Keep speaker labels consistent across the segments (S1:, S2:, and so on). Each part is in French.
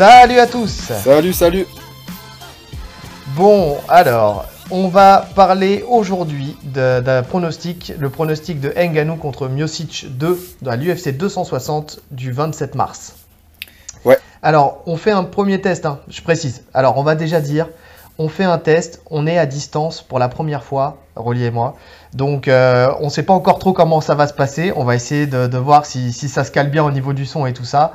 S1: Salut à tous
S2: Salut, salut
S1: Bon, alors, on va parler aujourd'hui d'un pronostic, le pronostic de Nganou contre Miocic 2 dans l'UFC 260 du 27 mars.
S2: Ouais.
S1: Alors, on fait un premier test, hein, je précise. Alors, on va déjà dire, on fait un test, on est à distance pour la première fois, Rolly et moi. Donc, euh, on ne sait pas encore trop comment ça va se passer. On va essayer de, voir si, ça se cale bien au niveau du son et tout ça.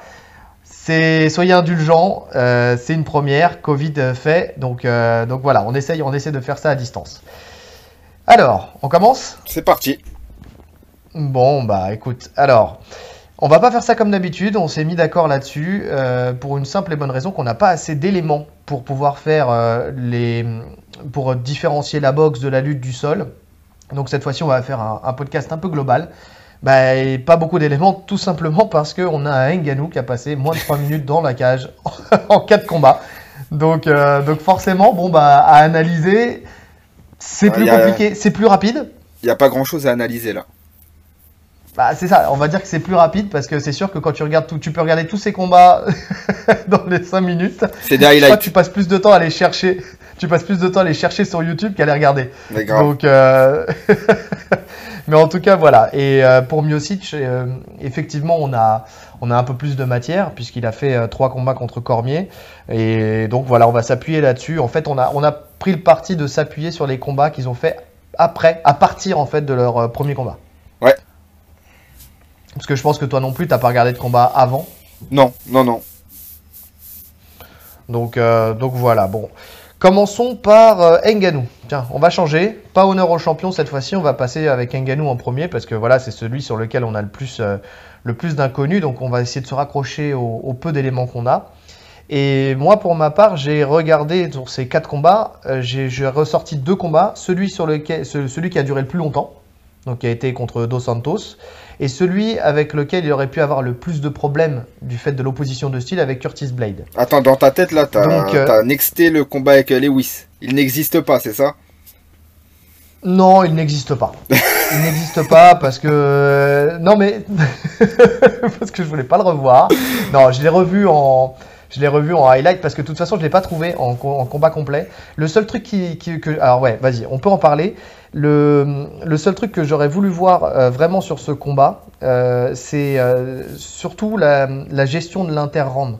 S1: Soyez indulgents, euh, c'est une première, Covid fait, donc, euh, donc voilà, on essaye, on essaie de faire ça à distance. Alors, on commence?
S2: C'est parti.
S1: Bon, bah écoute, alors, on va pas faire ça comme d'habitude, on s'est mis d'accord là-dessus euh, pour une simple et bonne raison qu'on n'a pas assez d'éléments pour pouvoir faire les pour différencier la boxe de la lutte du sol. Donc cette fois-ci, on va faire un, podcast un peu global. Bah, pas beaucoup d'éléments, tout simplement parce qu'on a un Nganou qui a passé moins de 3 minutes dans la cage en 4 combats. Donc, euh, donc forcément, bon bah à analyser, c'est plus compliqué, c'est plus rapide.
S2: Il n'y a pas grand-chose à analyser là.
S1: Bah, c'est ça, on va dire que c'est plus rapide parce que c'est sûr que quand tu regardes tout, tu peux regarder tous ces combats dans les 5 minutes.
S2: C'est des highlights.
S1: tu passes plus de temps à les chercher, tu passes plus de temps à les chercher sur YouTube qu'à les regarder. Donc, euh... mais en tout cas, voilà. Et euh, pour Miocic, euh, effectivement, on a, on a un peu plus de matière puisqu'il a fait euh, trois combats contre Cormier. Et donc voilà, on va s'appuyer là-dessus. En fait, on a, on a pris le parti de s'appuyer sur les combats qu'ils ont fait après, à partir en fait de leur premier combat. Parce que je pense que toi non plus, t'as pas regardé de combat avant.
S2: Non, non, non.
S1: Donc, euh, donc voilà, bon. Commençons par euh. Tiens, on va changer. Pas honneur au champion cette fois-ci, on va passer avec Nganou en premier parce que voilà, c'est celui sur lequel on a le plus, euh, d'inconnus. Donc on va essayer de se raccrocher au, peu d'éléments qu'on a. Et moi, pour ma part, j'ai regardé sur ces quatre combats, j'ai ressorti deux combats. Celui qui a duré le plus longtemps, donc qui a été contre Dos Santos, et celui avec lequel il aurait pu avoir le plus de problèmes du fait de l'opposition de style avec Curtis Blade.
S2: Attends, dans ta tête là, t'as euh... nexté le combat avec Lewis. Il n'existe pas, c'est ça?
S1: Non, il n'existe pas. il n'existe pas parce que non mais parce que je voulais pas le revoir. Non, je l'ai revu en je l'ai revu en highlight parce que de toute façon je l'ai pas trouvé en, combat complet. Le seul truc qui, qui que alors ouais, vas-y, on peut en parler. Le, seul truc que j'aurais voulu voir euh, vraiment sur ce combat, euh, c'est euh, surtout la, gestion de l'inter-round.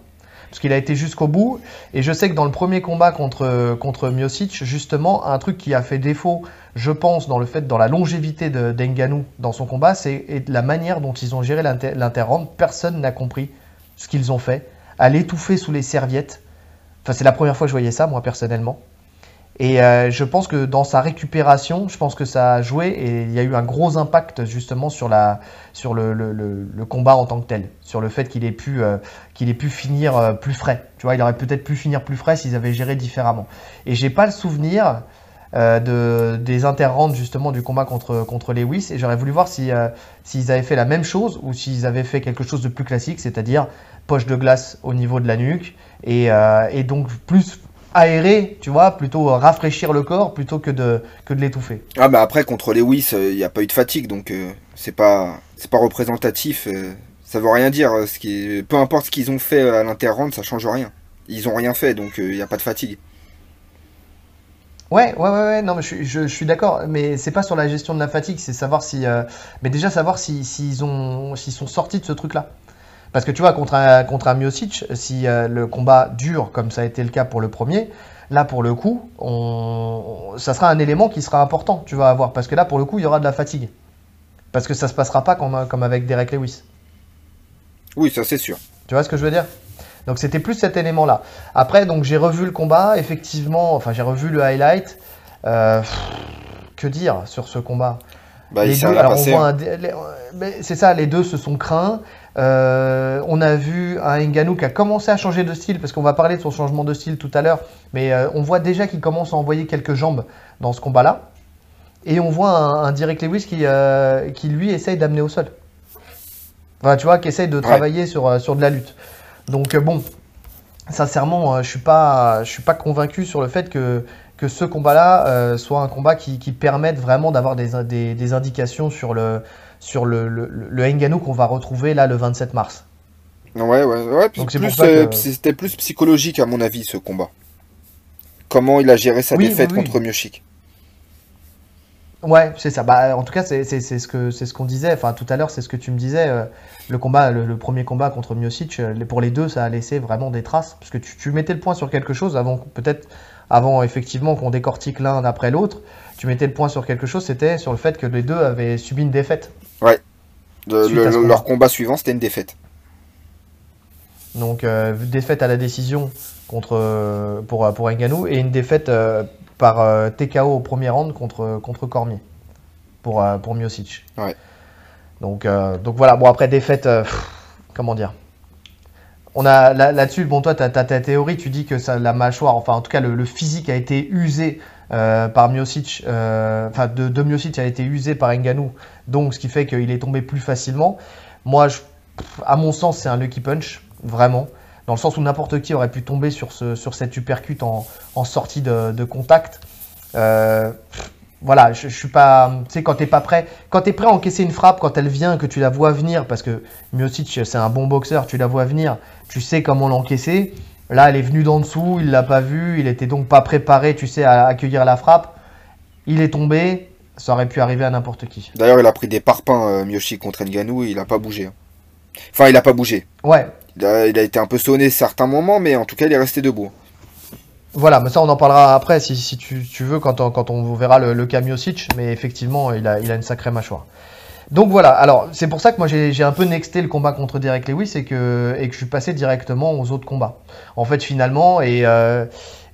S1: Parce qu'il a été jusqu'au bout. Et je sais que dans le premier combat contre, contre justement, un truc qui a fait défaut, je pense, dans le fait, dans la longévité d'Enganou dans son combat, c'est la manière dont ils ont géré l'inter-round. Personne n'a compris ce qu'ils ont fait. À l'étouffer sous les serviettes. Enfin, c'est la première fois que je voyais ça, moi, personnellement. Et euh, je pense que dans sa récupération, je pense que ça a joué et il y a eu un gros impact justement sur, la, sur le, combat en tant que tel, sur le fait qu'il ait, pu, euh, qu'il ait pu finir euh, plus frais. Tu vois, il aurait peut-être pu finir plus frais s'ils avaient géré différemment. Et j'ai pas le souvenir de, des interrompes justement du combat contre, contre Lewis et j'aurais voulu voir si, s'ils avaient fait la même chose ou s'ils avaient fait quelque chose de plus classique, c'est-à-dire poche de glace au niveau de la nuque et donc plus aérer, tu vois, plutôt rafraîchir le corps plutôt que de, que de l'étouffer.
S2: Ah bah après contre Lewis, il euh, n'y a pas eu de fatigue, donc euh, c'est pas c'est pas représentatif. Euh, ça veut rien dire. Ce qui peu importe ce qu'ils ont fait à l'interround, ça change rien. Ils ont rien fait, donc il n'y a pas de fatigue.
S1: Ouais, ouais, ouais, ouais, non, mais je, je, suis d'accord, mais c'est pas sur la gestion de la fatigue, c'est savoir si, mais déjà savoir s'ils si, ont, s'ils sont sortis de ce truc-là. Parce que tu vois, contre un, contre un Miocic, si euh, le combat dure, comme ça a été le cas pour le premier, là, pour le coup, on... ça sera un élément qui sera important, tu vas avoir. Parce que là, pour le coup, il y aura de la fatigue. Parce que ça se passera pas comme, comme avec Derek Lewis.
S2: Oui, ça c'est sûr.
S1: Tu vois ce que je veux dire? Donc c'était plus cet élément-là. Après, donc j'ai revu le combat, effectivement, enfin j'ai revu le highlight. Euh, que dire sur ce combat?
S2: Bah, les deux, alors on voit
S1: hein. c'est ça, les deux se sont craints. Euh, on a vu un Ngannou qui a commencé à changer de style, parce qu'on va parler de son changement de style tout à l'heure, mais euh, on voit déjà qu'il commence à envoyer quelques jambes dans ce combat-là. Et on voit un, Direct Lewis qui, euh, qui lui essaye d'amener au sol. Enfin, tu vois, qui essaye de travailler sur, sur de la lutte. Donc bon, sincèrement, je suis pas, je suis pas convaincu sur le fait que, que ce combat-là soit un combat qui, permette vraiment d'avoir des, indications sur le, sur le, le, Nganou qu'on va retrouver là le 27 mars.
S2: Ouais, ouais, ouais.
S1: Donc c'est
S2: plus,
S1: que-
S2: euh, C'était plus psychologique, à mon avis, ce combat. Comment il a géré sa
S1: Oui,
S2: défaite
S1: oui, oui.
S2: contre Miocic.
S1: Ouais, c'est ça. Bah, en tout cas, c'est c'est- c'est ce que c'est ce qu'on disait. Enfin, tout à l'heure, c'est ce que tu me disais. euh, le combat, le, le premier combat contre Miocic, euh, pour les deux, ça a laissé vraiment des traces, parce que tu, tu mettais le point sur quelque chose avant, peut-être avant effectivement qu'on décortique l'un après l'autre. Tu mettais le point sur quelque chose, c'était sur le fait que les deux avaient subi une défaite.
S2: Le- le-
S1: ce
S2: leur
S1: combat.
S2: suivant, c'était une défaite.
S1: Donc euh, défaite à la décision contre euh, pour pour Ngannou et une défaite euh, par euh, TKO au premier round contre contre Cormier pour pour Miocic.
S2: Ouais.
S1: Donc donc voilà bon après défaite pff, comment dire? On a là- là-dessus bon toi tu as, ta théorie tu dis que ça la mâchoire enfin en tout cas le, le physique a été usé euh, par Miocic euh, enfin de, de a été usé par Ngannou donc ce qui fait qu'il est tombé plus facilement. Moi à mon sens c'est un lucky punch vraiment dans le sens où n'importe qui aurait pu tomber sur, ce, sur cette uppercut en, sortie de, contact. Euh, voilà, je, je suis pas. Tu sais, quand t'es pas prêt, quand t'es prêt à encaisser une frappe, quand elle vient, que tu la vois venir, parce que Miocic c'est un bon boxeur, tu la vois venir, tu sais comment l'encaisser. Là, elle est venue d'en dessous, il l'a pas vu, il était donc pas préparé, tu sais, à accueillir la frappe. Il est tombé, ça aurait pu arriver à n'importe qui.
S2: D'ailleurs, il a pris des parpaings, euh, Miocic contre Ngannou, et il a pas bougé. hein. Enfin, il a pas bougé.
S1: Ouais,
S2: Il a, il a été un peu sonné certains moments, mais en tout cas, il est resté debout.
S1: Voilà, mais ça on en parlera après si, si tu, tu veux quand on, quand on verra le, le cas Miocic, mais effectivement il a, il a une sacrée mâchoire. Donc voilà, alors c'est pour ça que moi j'ai un peu nexté le combat contre Derek Lewis et que, et que je suis passé directement aux autres combats. En fait finalement, et, euh,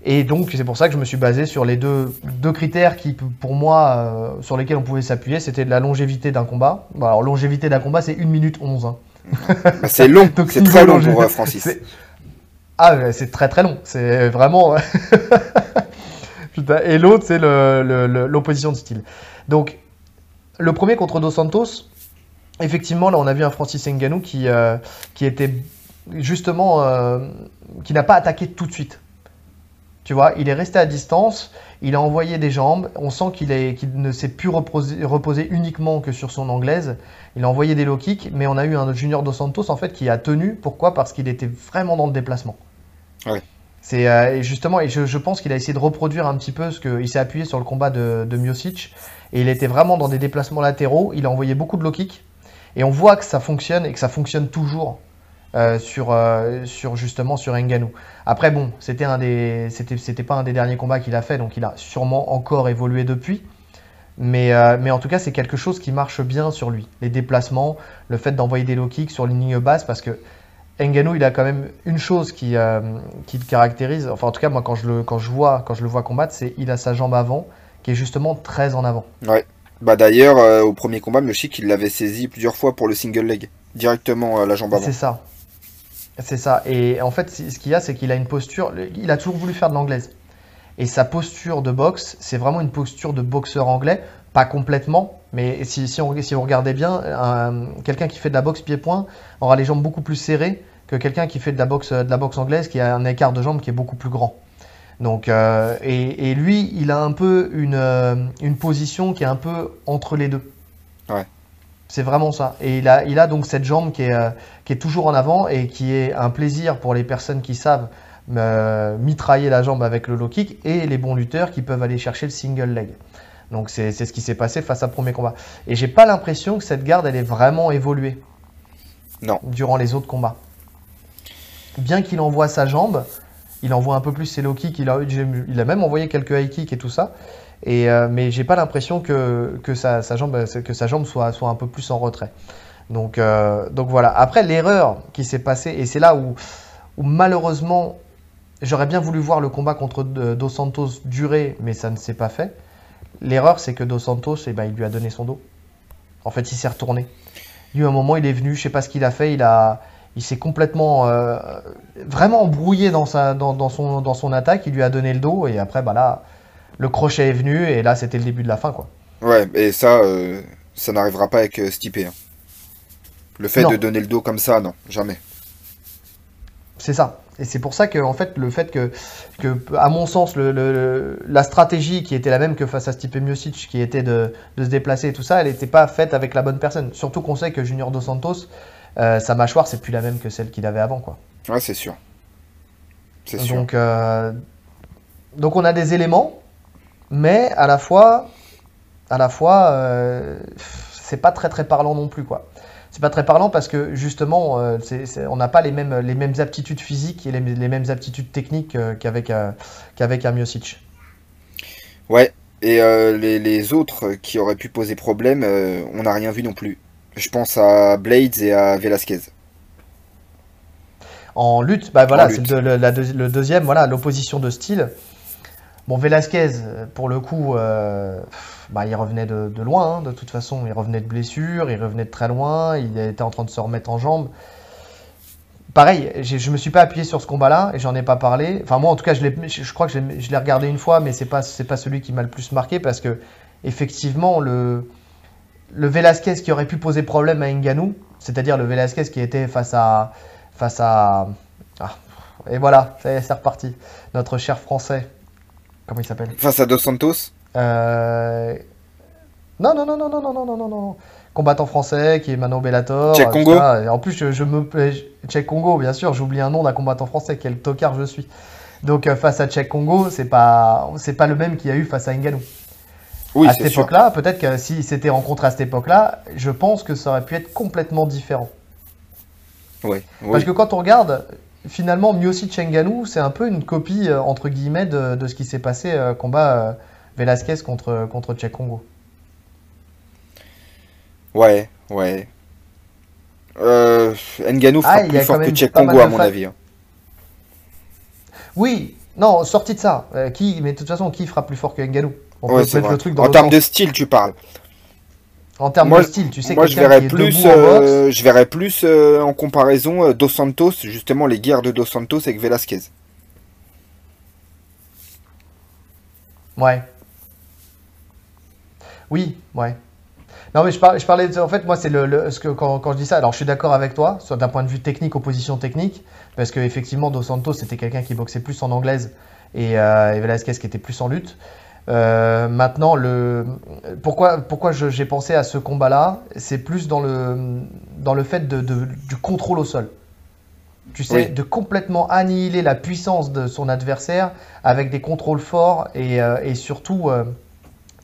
S1: et donc c'est pour ça que je me suis basé sur les deux, deux critères qui pour moi euh, sur lesquels on pouvait s'appuyer, c'était la longévité d'un combat. Bon, alors longévité d'un combat c'est 1 minute 11. hein.
S2: Bah, c'est long, c'est très long pour euh, Francis.
S1: Ah, c'est très très long. C'est vraiment. Putain, Et l'autre, c'est le- le- le- l'opposition de style. Donc, le premier contre Dos Santos, effectivement, là, on a vu un Francis Ngannou qui, euh, qui était justement. euh, qui n'a pas attaqué tout de suite. Tu vois, il est resté à distance, il a envoyé des jambes, on sent qu'il ne s'est plus reposé, reposé uniquement que sur son anglaise, il a envoyé des low kicks, mais on a eu un Junior Dos Santos en fait qui a tenu, pourquoi? Parce qu'il était vraiment dans le déplacement.
S2: Ouais.
S1: C'est euh, et justement, et je, je pense qu'il a essayé de reproduire un petit peu ce qu'il s'est appuyé sur le combat de, de Miocic, et il était vraiment dans des déplacements latéraux, il a envoyé beaucoup de low kicks, et on voit que ça fonctionne, et que ça fonctionne toujours euh, sur, euh, sur Ngannou. Après bon, c'était un des, c'était, pas un des derniers combats qu'il a fait, donc il a sûrement encore évolué depuis. Mais, euh, mais en tout cas, c'est quelque chose qui marche bien sur lui. Les déplacements, le fait d'envoyer des low kicks sur ligne basse, parce que Ngannou, il a quand même une chose qui, euh, qui le caractérise. Enfin, en tout cas, moi, quand je le, quand je vois, quand je le vois combattre, c'est il a sa jambe avant, qui est justement très en avant.
S2: Bah d'ailleurs, euh, au premier combat, Miocic, il l'avait saisi plusieurs fois pour le single leg, directement à la jambe avant.
S1: C'est ça. C'est ça. Et en fait, ce qu'il y a, c'est qu'il a une posture. Il a toujours voulu faire de l'anglaise. Et sa posture de boxe, c'est vraiment une posture de boxeur anglais. Pas complètement, mais si, si, on, si vous regardez bien, un- quelqu'un qui fait de la boxe pied-point aura les jambes beaucoup plus serrées que quelqu'un qui fait de la, boxe, de la boxe anglaise qui a un écart de jambes qui est beaucoup plus grand. Donc, euh, et, et lui, il a un peu une, euh, une position qui est un peu entre les deux.
S2: Ouais.
S1: C'est vraiment ça. Et il a, il a donc cette jambe qui est, euh, qui est toujours en avant et qui est un plaisir pour les personnes qui savent euh, mitrailler la jambe avec le low kick et les bons lutteurs qui peuvent aller chercher le single leg. Donc c'est c'est ce qui s'est passé face à premier combat. Et j'ai pas l'impression que cette garde elle ait vraiment évolué.
S2: Non.
S1: Durant les autres combats. Bien qu'il envoie sa jambe, il envoie un peu plus ses low kicks, il a, il a même envoyé quelques high kicks et tout ça. Et, euh, mais j'ai pas l'impression que, sa, jambe, que sa jambe soit, un peu plus en retrait. Donc, euh, donc voilà. Après, l'erreur qui s'est passée, et c'est là où, où malheureusement, j'aurais bien voulu voir le combat contre euh, Dos Santos durer, mais ça ne s'est pas fait. L'erreur, c'est que Dos Santos, eh ben, il lui a donné son dos. En fait, il s'est retourné. Lui, à un moment, il est venu, je sais pas ce qu'il a fait, il a, il s'est complètement, euh, vraiment embrouillé dans sa, dans, dans son, dans son attaque. Il lui a donné le dos, et après, bah là, le crochet est venu, et là, c'était le début de la fin, quoi.
S2: Ouais, et ça, euh, ça n'arrivera pas avec euh, Stipe. hein. Le fait
S1: Non.
S2: de donner le dos comme ça, non, jamais.
S1: C'est ça. Et c'est pour ça que, en fait, le fait que, que à mon sens, le, le- la stratégie qui était la même que face à Stipe Miocic, qui était de, de se déplacer et tout ça, elle n'était pas faite avec la bonne personne. Surtout qu'on sait que Junior Dos Santos, euh, sa mâchoire, c'est plus la même que celle qu'il avait avant, quoi.
S2: Ouais, c'est sûr. C'est sûr.
S1: Donc, euh, donc on a des éléments, mais à la fois, à la fois, euh, c'est pas très très parlant non plus, quoi. C'est pas très parlant parce que justement, c'est- c'est- on n'a pas les mêmes, les mêmes aptitudes physiques et les, les mêmes aptitudes techniques qu'avec qu'avec un Miocic.
S2: Ouais. Et les, les autres qui auraient pu poser problème, on n'a rien vu non plus. Je pense à Blades et à Velasquez.
S1: En lutte, bah voilà, c'est le, deuxième, voilà, l'opposition de style. Bon, Velasquez, pour le coup, euh, bah, il revenait de, de loin, hein, de toute façon. Il revenait de blessure, il revenait de très loin, il était en train de se remettre en jambes. Pareil, je me suis pas appuyé sur ce combat-là et j'en ai pas parlé. Enfin, moi, en tout cas, je, crois que je l'ai regardé une fois, mais c'est pas, pas celui qui m'a le plus marqué parce que, effectivement, le, le Velasquez qui aurait pu poser problème à Ngannou, c'est-à-dire le Velasquez qui était face à. Face à ah, et voilà, c'est reparti. Notre cher français. Comment il s'appelle?
S2: Face à Dos Santos?
S1: Euh, Non, non, non, non, non, non, non, non, non, non. Combattant français qui est au Bellator.
S2: Tchèque Congo?
S1: Et En plus, je, je me. Tchèque Congo, bien sûr, j'oublie un nom d'un combattant français, quel tocard je suis. Donc, euh, face à Tchèque Congo, c'est pas, pas le même qu'il y a eu face à Ngannou.
S2: Oui,
S1: à cette époque-là, peut-être que s'ils s'étaient rencontrés à cette époque-là, je pense que ça aurait pu être complètement différent.
S2: Ouais.
S1: Parce
S2: Oui.
S1: que quand on regarde, finalement, Miocic Ngannou, c'est un peu une copie, euh, entre guillemets, de, de ce qui s'est passé euh, combat euh, Velasquez contre, contre Tchèque Congo.
S2: Ouais, ouais. Euh, Ngannou fera
S1: Ah,
S2: plus fort que Tchèque Congo, à mon avis. hein.
S1: Oui, non, sorti de ça. qui, mais de toute façon, qui fera plus fort que Ngannou? On
S2: Ouais,
S1: peut mettre le truc dans
S2: En termes de style, tu parles.
S1: En termes
S2: Moi,
S1: de style, tu sais
S2: Moi, je
S1: quelqu'un
S2: verrais plus,
S1: en boxe,
S2: euh, je verrais plus euh, en comparaison euh, Dos Santos, justement les guerres de Dos Santos avec Velasquez.
S1: Ouais. Oui, ouais. Non, mais je, par- je parlais de, en fait, moi, c'est le, le- ce que, quand, quand je dis ça, alors je suis d'accord avec toi, soit d'un point de vue technique, opposition technique, parce qu'effectivement, Dos Santos, c'était quelqu'un qui boxait plus en anglaise et, euh, et Velasquez qui était plus en lutte. Euh, maintenant, le, pourquoi, j'ai pensé à ce combat-là, c'est plus dans le, dans le fait de, de- du contrôle au sol. Tu sais,
S2: Oui.
S1: de complètement annihiler la puissance de son adversaire avec des contrôles forts et, euh, et surtout, euh,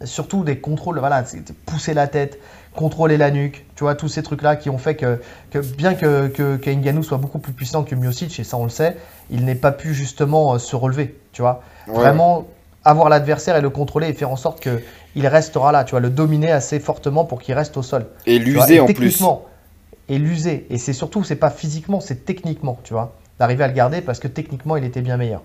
S1: surtout des contrôles, voilà, pousser la tête, contrôler la nuque, tu vois, tous ces trucs-là qui ont fait que, que bien que, que, que Ngannou soit beaucoup plus puissant que Miocic, et ça on le sait, il n'ait pas pu justement se relever, tu vois.
S2: Ouais.
S1: Vraiment avoir l'adversaire et le contrôler et faire en sorte que il restera là, tu vois, le dominer assez fortement pour qu'il reste au sol.
S2: Et l'user en plus.
S1: Et l'user. Et c'est surtout, c'est pas physiquement, c'est techniquement, tu vois. D'arriver à le garder parce que techniquement, il était bien meilleur.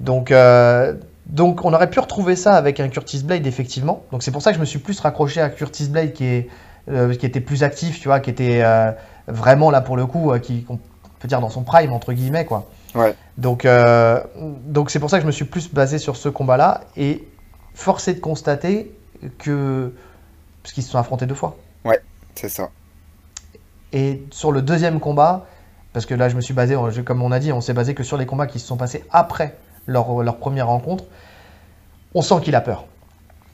S1: Donc, euh, donc on aurait pu retrouver ça avec un Curtis Blade, effectivement. Donc c'est pour ça que je me suis plus raccroché à Curtis Blade qui, est, euh, qui était plus actif, tu vois, qui était euh, vraiment là pour le coup, qui, on peut dire dans son prime, entre guillemets, quoi.
S2: Ouais.
S1: Donc, euh, donc c'est pour ça que je me suis plus basé sur ce combat-là. Et forcé de constater que. Parce qu'ils se sont affrontés deux fois.
S2: C'est ça.
S1: Et sur le deuxième combat, parce que là je me suis basé, comme on a dit, on s'est basé que sur les combats qui se sont passés après leur, leur première rencontre, on sent qu'il a peur.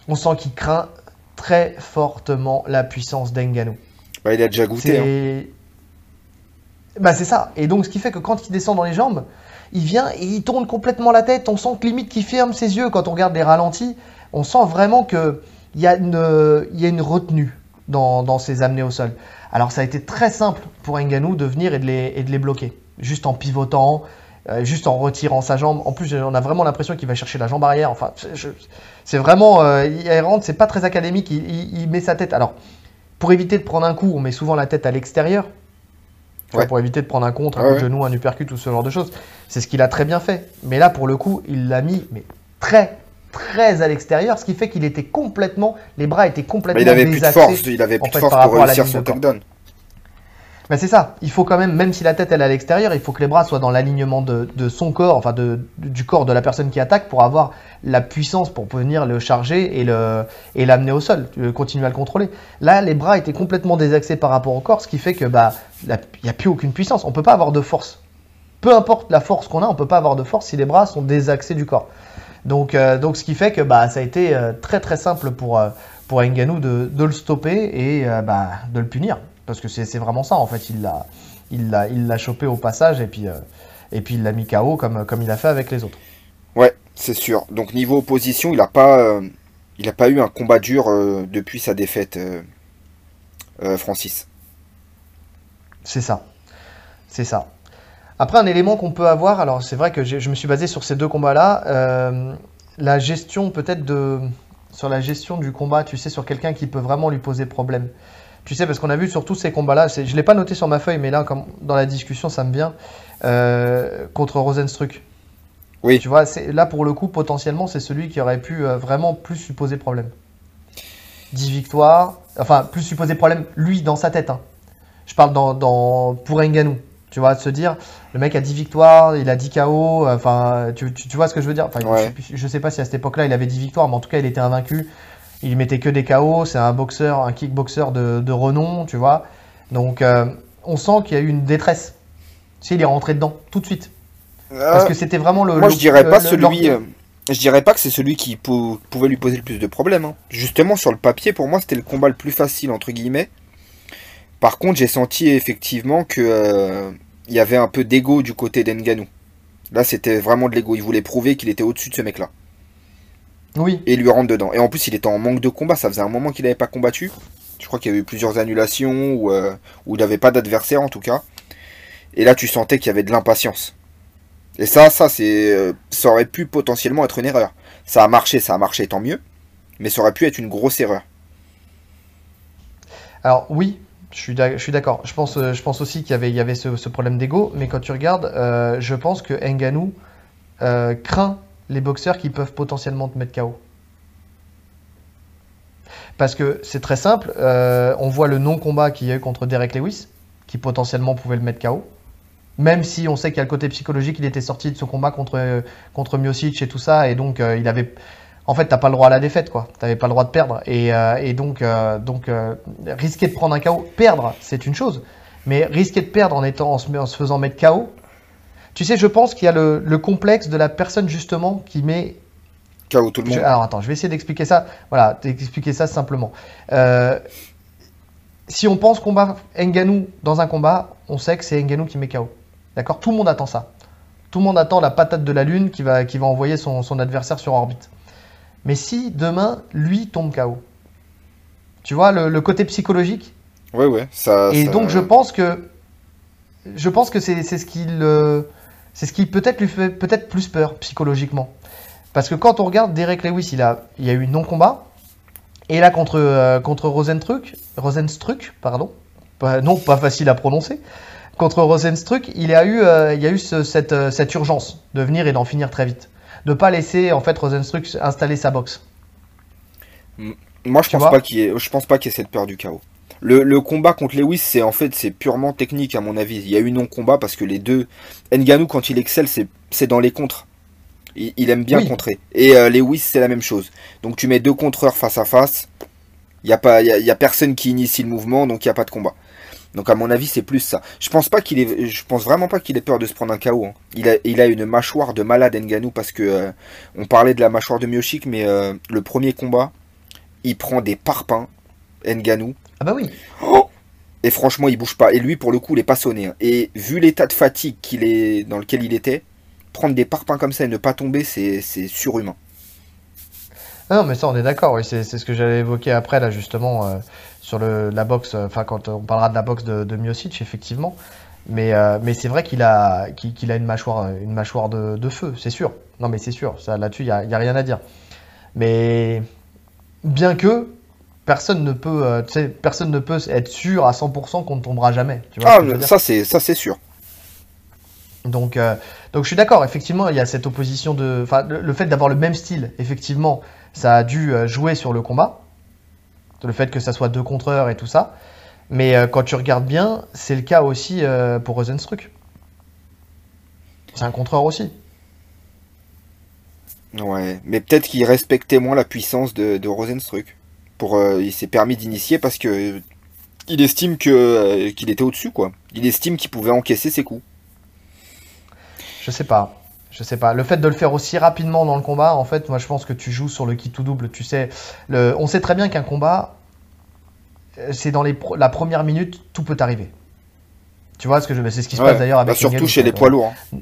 S1: On sent qu'il craint très fortement la puissance d'Enganou.
S2: Bah, il a déjà goûté. hein.
S1: Bah, c'est ça. Et donc ce qui fait que quand il descend dans les jambes, il vient et il tourne complètement la tête. On sent que limite qu'il ferme ses yeux quand on regarde les ralentis. On sent vraiment que il y a une, retenue dans, ses amenés au sol. Alors ça a été très simple pour Ngannou de venir et de les, bloquer, juste en pivotant, euh, juste en retirant sa jambe. En plus, on a vraiment l'impression qu'il va chercher la jambe arrière. Enfin, c'est vraiment, euh, il rentre, c'est pas très académique. Il met sa tête. Alors, pour éviter de prendre un coup, on met souvent la tête à l'extérieur. Tu vois,
S2: Ouais.
S1: Pour éviter de prendre un contre, un
S2: Ouais,
S1: coup de
S2: ouais.
S1: genou, un uppercut, tout ce genre de choses. C'est ce qu'il a très bien fait. Mais là, pour le coup, il l'a mis mais très, très à l'extérieur, ce qui fait qu'il était complètement, les bras étaient complètement
S2: il avait plus de force, il avait plus de force pour réussir son takedown.
S1: Ben c'est ça, il faut quand même, même si la tête elle est à l'extérieur, il faut que les bras soient dans l'alignement de, son corps, enfin du corps de la personne qui attaque pour avoir la puissance pour venir le charger et le et l'amener au sol, euh, continuer à le contrôler. Là, les bras étaient complètement désaxés par rapport au corps, ce qui fait que bah il n'y a plus aucune puissance. On peut pas avoir de force. Peu importe la force qu'on a, on peut pas avoir de force si les bras sont désaxés du corps. Donc, euh, donc ce qui fait que bah, ça a été euh, très très simple pour, euh, pour Ngannou de, de le stopper et bah, de le punir. Parce que c'est vraiment ça, en fait. Il l'a il l'a il l'a chopé au passage et puis, euh, et puis il l'a mis KO comme, comme il a fait avec les autres.
S2: Ouais, c'est sûr. Donc niveau opposition, il n'a pas, euh, il a pas eu un combat dur euh, depuis sa défaite, Francis.
S1: C'est ça. C'est ça. Après, un élément qu'on peut avoir, alors c'est vrai que je me suis basé sur ces deux combats-là, la gestion peut-être de... Sur la gestion du combat, tu sais, sur quelqu'un qui peut vraiment lui poser problème. Tu sais, parce qu'on a vu sur tous ces combats-là, je ne l'ai pas noté sur ma feuille, mais là, comme dans la discussion, ça me vient, euh, contre Rosenstruck.
S2: Oui.
S1: Tu vois, là, pour le coup, potentiellement, c'est celui qui aurait pu euh, vraiment plus supposer problème. 10 victoires, enfin, plus supposer problème, lui, dans sa tête. Hein. Je parle dans, dans, pour Nganou. Tu vois, de se dire, le mec a 10 victoires, il a 10 KO, enfin, tu, tu, vois ce que je veux dire? Enfin, je, ne sais pas si à cette époque-là il avait 10 victoires, mais en tout cas il était invaincu il mettait que des KO, c'est un boxeur, un kickboxer de, de renom, tu vois. Donc euh, on sent qu'il y a eu une détresse. Tu il est rentré dedans tout de suite. Parce que c'était vraiment le.
S2: Moi, je dirais pas celui. Euh, je dirais pas que c'est celui qui pouvait lui poser le plus de problèmes. Hein. Justement, sur le papier, pour moi, c'était le combat le plus facile entre guillemets. Par contre, j'ai senti effectivement que euh, y avait un peu d'ego du côté d'Enganou. Là, c'était vraiment de l'ego. Il voulait prouver qu'il était au-dessus de ce mec-là.
S1: Oui.
S2: Et lui rentre dedans. Et en plus, il était en manque de combat. Ça faisait un moment qu'il n'avait pas combattu. Je crois qu'il y avait eu plusieurs annulations ou, euh, il n'avait pas d'adversaire en tout cas. Et là, tu sentais qu'il y avait de l'impatience. Et ça, ça, c'est, euh, ça aurait pu potentiellement être une erreur. Ça a marché, ça a marché, tant mieux. Mais ça aurait pu être une grosse erreur.
S1: Alors oui, je suis d'accord. Je pense, euh, je pense aussi qu'il y avait, il y avait ce, problème d'ego. Mais quand tu regardes, je pense que Nganou craint les boxeurs qui peuvent potentiellement te mettre KO. Parce que c'est très simple, euh, on voit le non-combat qu'il y a eu contre Derek Lewis, qui potentiellement pouvait le mettre KO. Même si on sait qu'il y a le côté psychologique, il était sorti de ce combat contre, contre Miocic et tout ça, et donc euh, il avait. En fait, t'as pas le droit à la défaite, quoi. T'avais pas le droit de perdre. Et, euh, donc, donc risquer de prendre un KO, perdre, c'est une chose. Mais risquer de perdre en, étant, en se faisant mettre KO, tu sais, je pense qu'il y a le, complexe de la personne justement qui met
S2: KO tout le monde.
S1: alors attends, je vais essayer d'expliquer ça. Voilà, d'expliquer ça simplement. Euh, si on pense combat Nganou dans un combat, on sait que c'est Nganou qui met KO. D'accord? Tout le monde attend ça. Tout le monde attend la patate de la lune qui va, qui va envoyer son, adversaire sur orbite. Mais si demain, lui tombe KO, tu vois le, côté psychologique?
S2: Ouais, ouais. Ça,
S1: Et donc je pense que je pense que c'est ce qu'il c'est ce qui peut-être lui fait peut-être plus peur psychologiquement. Parce que quand on regarde Derek Lewis, il a, il y a eu non-combat. Et là, contre, euh, contre Rosenstruck, Rosenstruck, pardon, non, pas facile à prononcer, contre Rosenstruck, il a eu, euh, il y a eu cette, euh, cette, urgence de venir et d'en finir très vite. De pas laisser en fait Rosenstruck installer sa boxe.
S2: Moi, je pense, pas qu'il je pense pas qu'il y ait cette peur du chaos. Le, combat contre Lewis, c'est en fait c'est purement technique à mon avis. Il y a eu non-combat parce que les deux. Nganou, quand il excelle, c'est dans les contres. Il, aime bien contrer. Et euh, Lewis, c'est la même chose. Donc tu mets deux contreurs face à face. Il n'y a, pas, y a, personne qui initie le mouvement, donc il n'y a pas de combat. Donc à mon avis, c'est plus ça. Je pense pas qu'il est, je pense vraiment pas qu'il ait peur de se prendre un KO. Hein. Il, a, il a une mâchoire de malade Nganou parce que euh, on parlait de la mâchoire de Miochik, mais euh, le premier combat, il prend des parpaings Nganou.
S1: Ah bah oui.
S2: Oh et franchement, il bouge pas. Et lui, pour le coup, il est pas sonné. Hein. Et vu l'état de fatigue qu'il est dans lequel il était, prendre des parpaings comme ça et ne pas tomber, c'est surhumain.
S1: Ah non, mais ça, on est d'accord. Oui, c'est ce que j'allais évoquer après, là, justement, euh, sur le, la boxe. Enfin, quand on parlera de la boxe de, de Miocic, effectivement. Mais, euh, mais c'est vrai qu'il a, qu'il a une mâchoire, une mâchoire de, feu, c'est sûr. Non, mais c'est sûr. Là-dessus, il n'y a, y a rien à dire. Mais bien que, personne ne peut, euh, personne ne peut être sûr à 100% qu'on ne tombera jamais.
S2: ah, ça c'est ça c'est sûr.
S1: Donc, euh, donc je suis d'accord. Effectivement, il y a cette opposition de, enfin, le, fait d'avoir le même style. Effectivement, ça a dû euh, jouer sur le combat. Le fait que ça soit deux contreurs et tout ça. Mais quand tu regardes bien, c'est le cas aussi pour Rosenstruck. C'est un contreur aussi.
S2: Ouais, mais peut-être qu'il respectait moins la puissance de, de Rosenstruck. Euh, il s'est permis d'initier parce que il estime que euh, qu'il était au-dessus quoi. Il estime qu'il pouvait encaisser ses coups.
S1: Je sais pas. Je sais pas. Le fait de le faire aussi rapidement dans le combat, en fait, moi je pense que tu joues sur le qui tout double. Tu sais, le... on sait très bien qu'un combat, c'est dans les la première minute, tout peut arriver. Tu vois ce que je veux C'est ce qui se
S2: Ouais.
S1: passe d'ailleurs avec
S2: Bah, surtout
S1: Ngannou,
S2: chez les poids lourds. hein.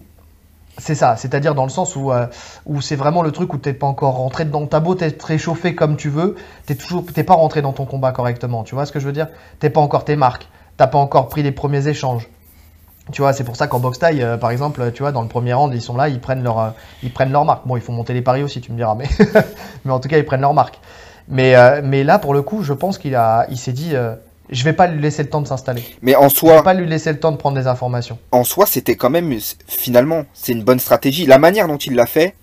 S1: C'est ça, c'est-à-dire dans le sens où, euh, où c'est vraiment le truc où t'es pas encore rentré dans ta beau, t'es réchauffé comme tu veux, t'es toujours, pas rentré dans ton combat correctement. Tu vois ce que je veux dire? T'es pas encore tes marques, t'as pas encore pris les premiers échanges. Tu vois, c'est pour ça qu'en boxe taille, euh, par exemple, tu vois, dans le premier round, ils sont là, ils prennent leur, euh, ils prennent leur marque. Bon, il faut monter les paris aussi, tu me diras, mais, mais en tout cas, ils prennent leur marque. Mais, mais là, pour le coup, je pense qu'il a, il s'est dit, je vais pas lui laisser le temps de s'installer.
S2: Mais en
S1: Je vais
S2: soi,
S1: pas lui laisser le temps de prendre des informations.
S2: en soi, c'était quand même finalement, c'est une bonne stratégie. La manière dont il l'a fait,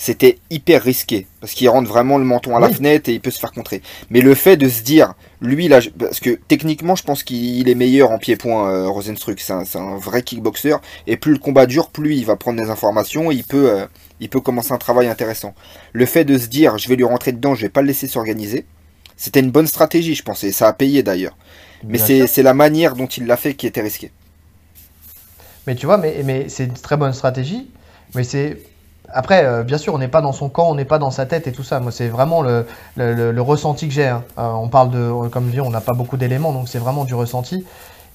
S2: c'était hyper risqué parce qu'il rentre vraiment le menton à la fenêtre et il peut se faire contrer. Mais le fait de se dire, lui là, parce que techniquement, je pense qu'il est meilleur en pied-point, euh, Rosenstruck. C'est un, vrai kickboxer et plus le combat dure, plus il va prendre des informations et il peut, euh, il peut commencer un travail intéressant. Le fait de se dire, je vais lui rentrer dedans, je vais pas le laisser s'organiser. C'était une bonne stratégie, je pense, et ça a payé d'ailleurs. Mais c'est la manière dont il l'a fait qui était risquée.
S1: Mais tu vois, mais, mais c'est une très bonne stratégie. Mais c'est. Après, euh, bien sûr, on n'est pas dans son camp, on n'est pas dans sa tête et tout ça. Moi, c'est vraiment le, le, ressenti que j'ai. hein. Euh, on parle de. Comme je dis, on n'a pas beaucoup d'éléments, donc c'est vraiment du ressenti.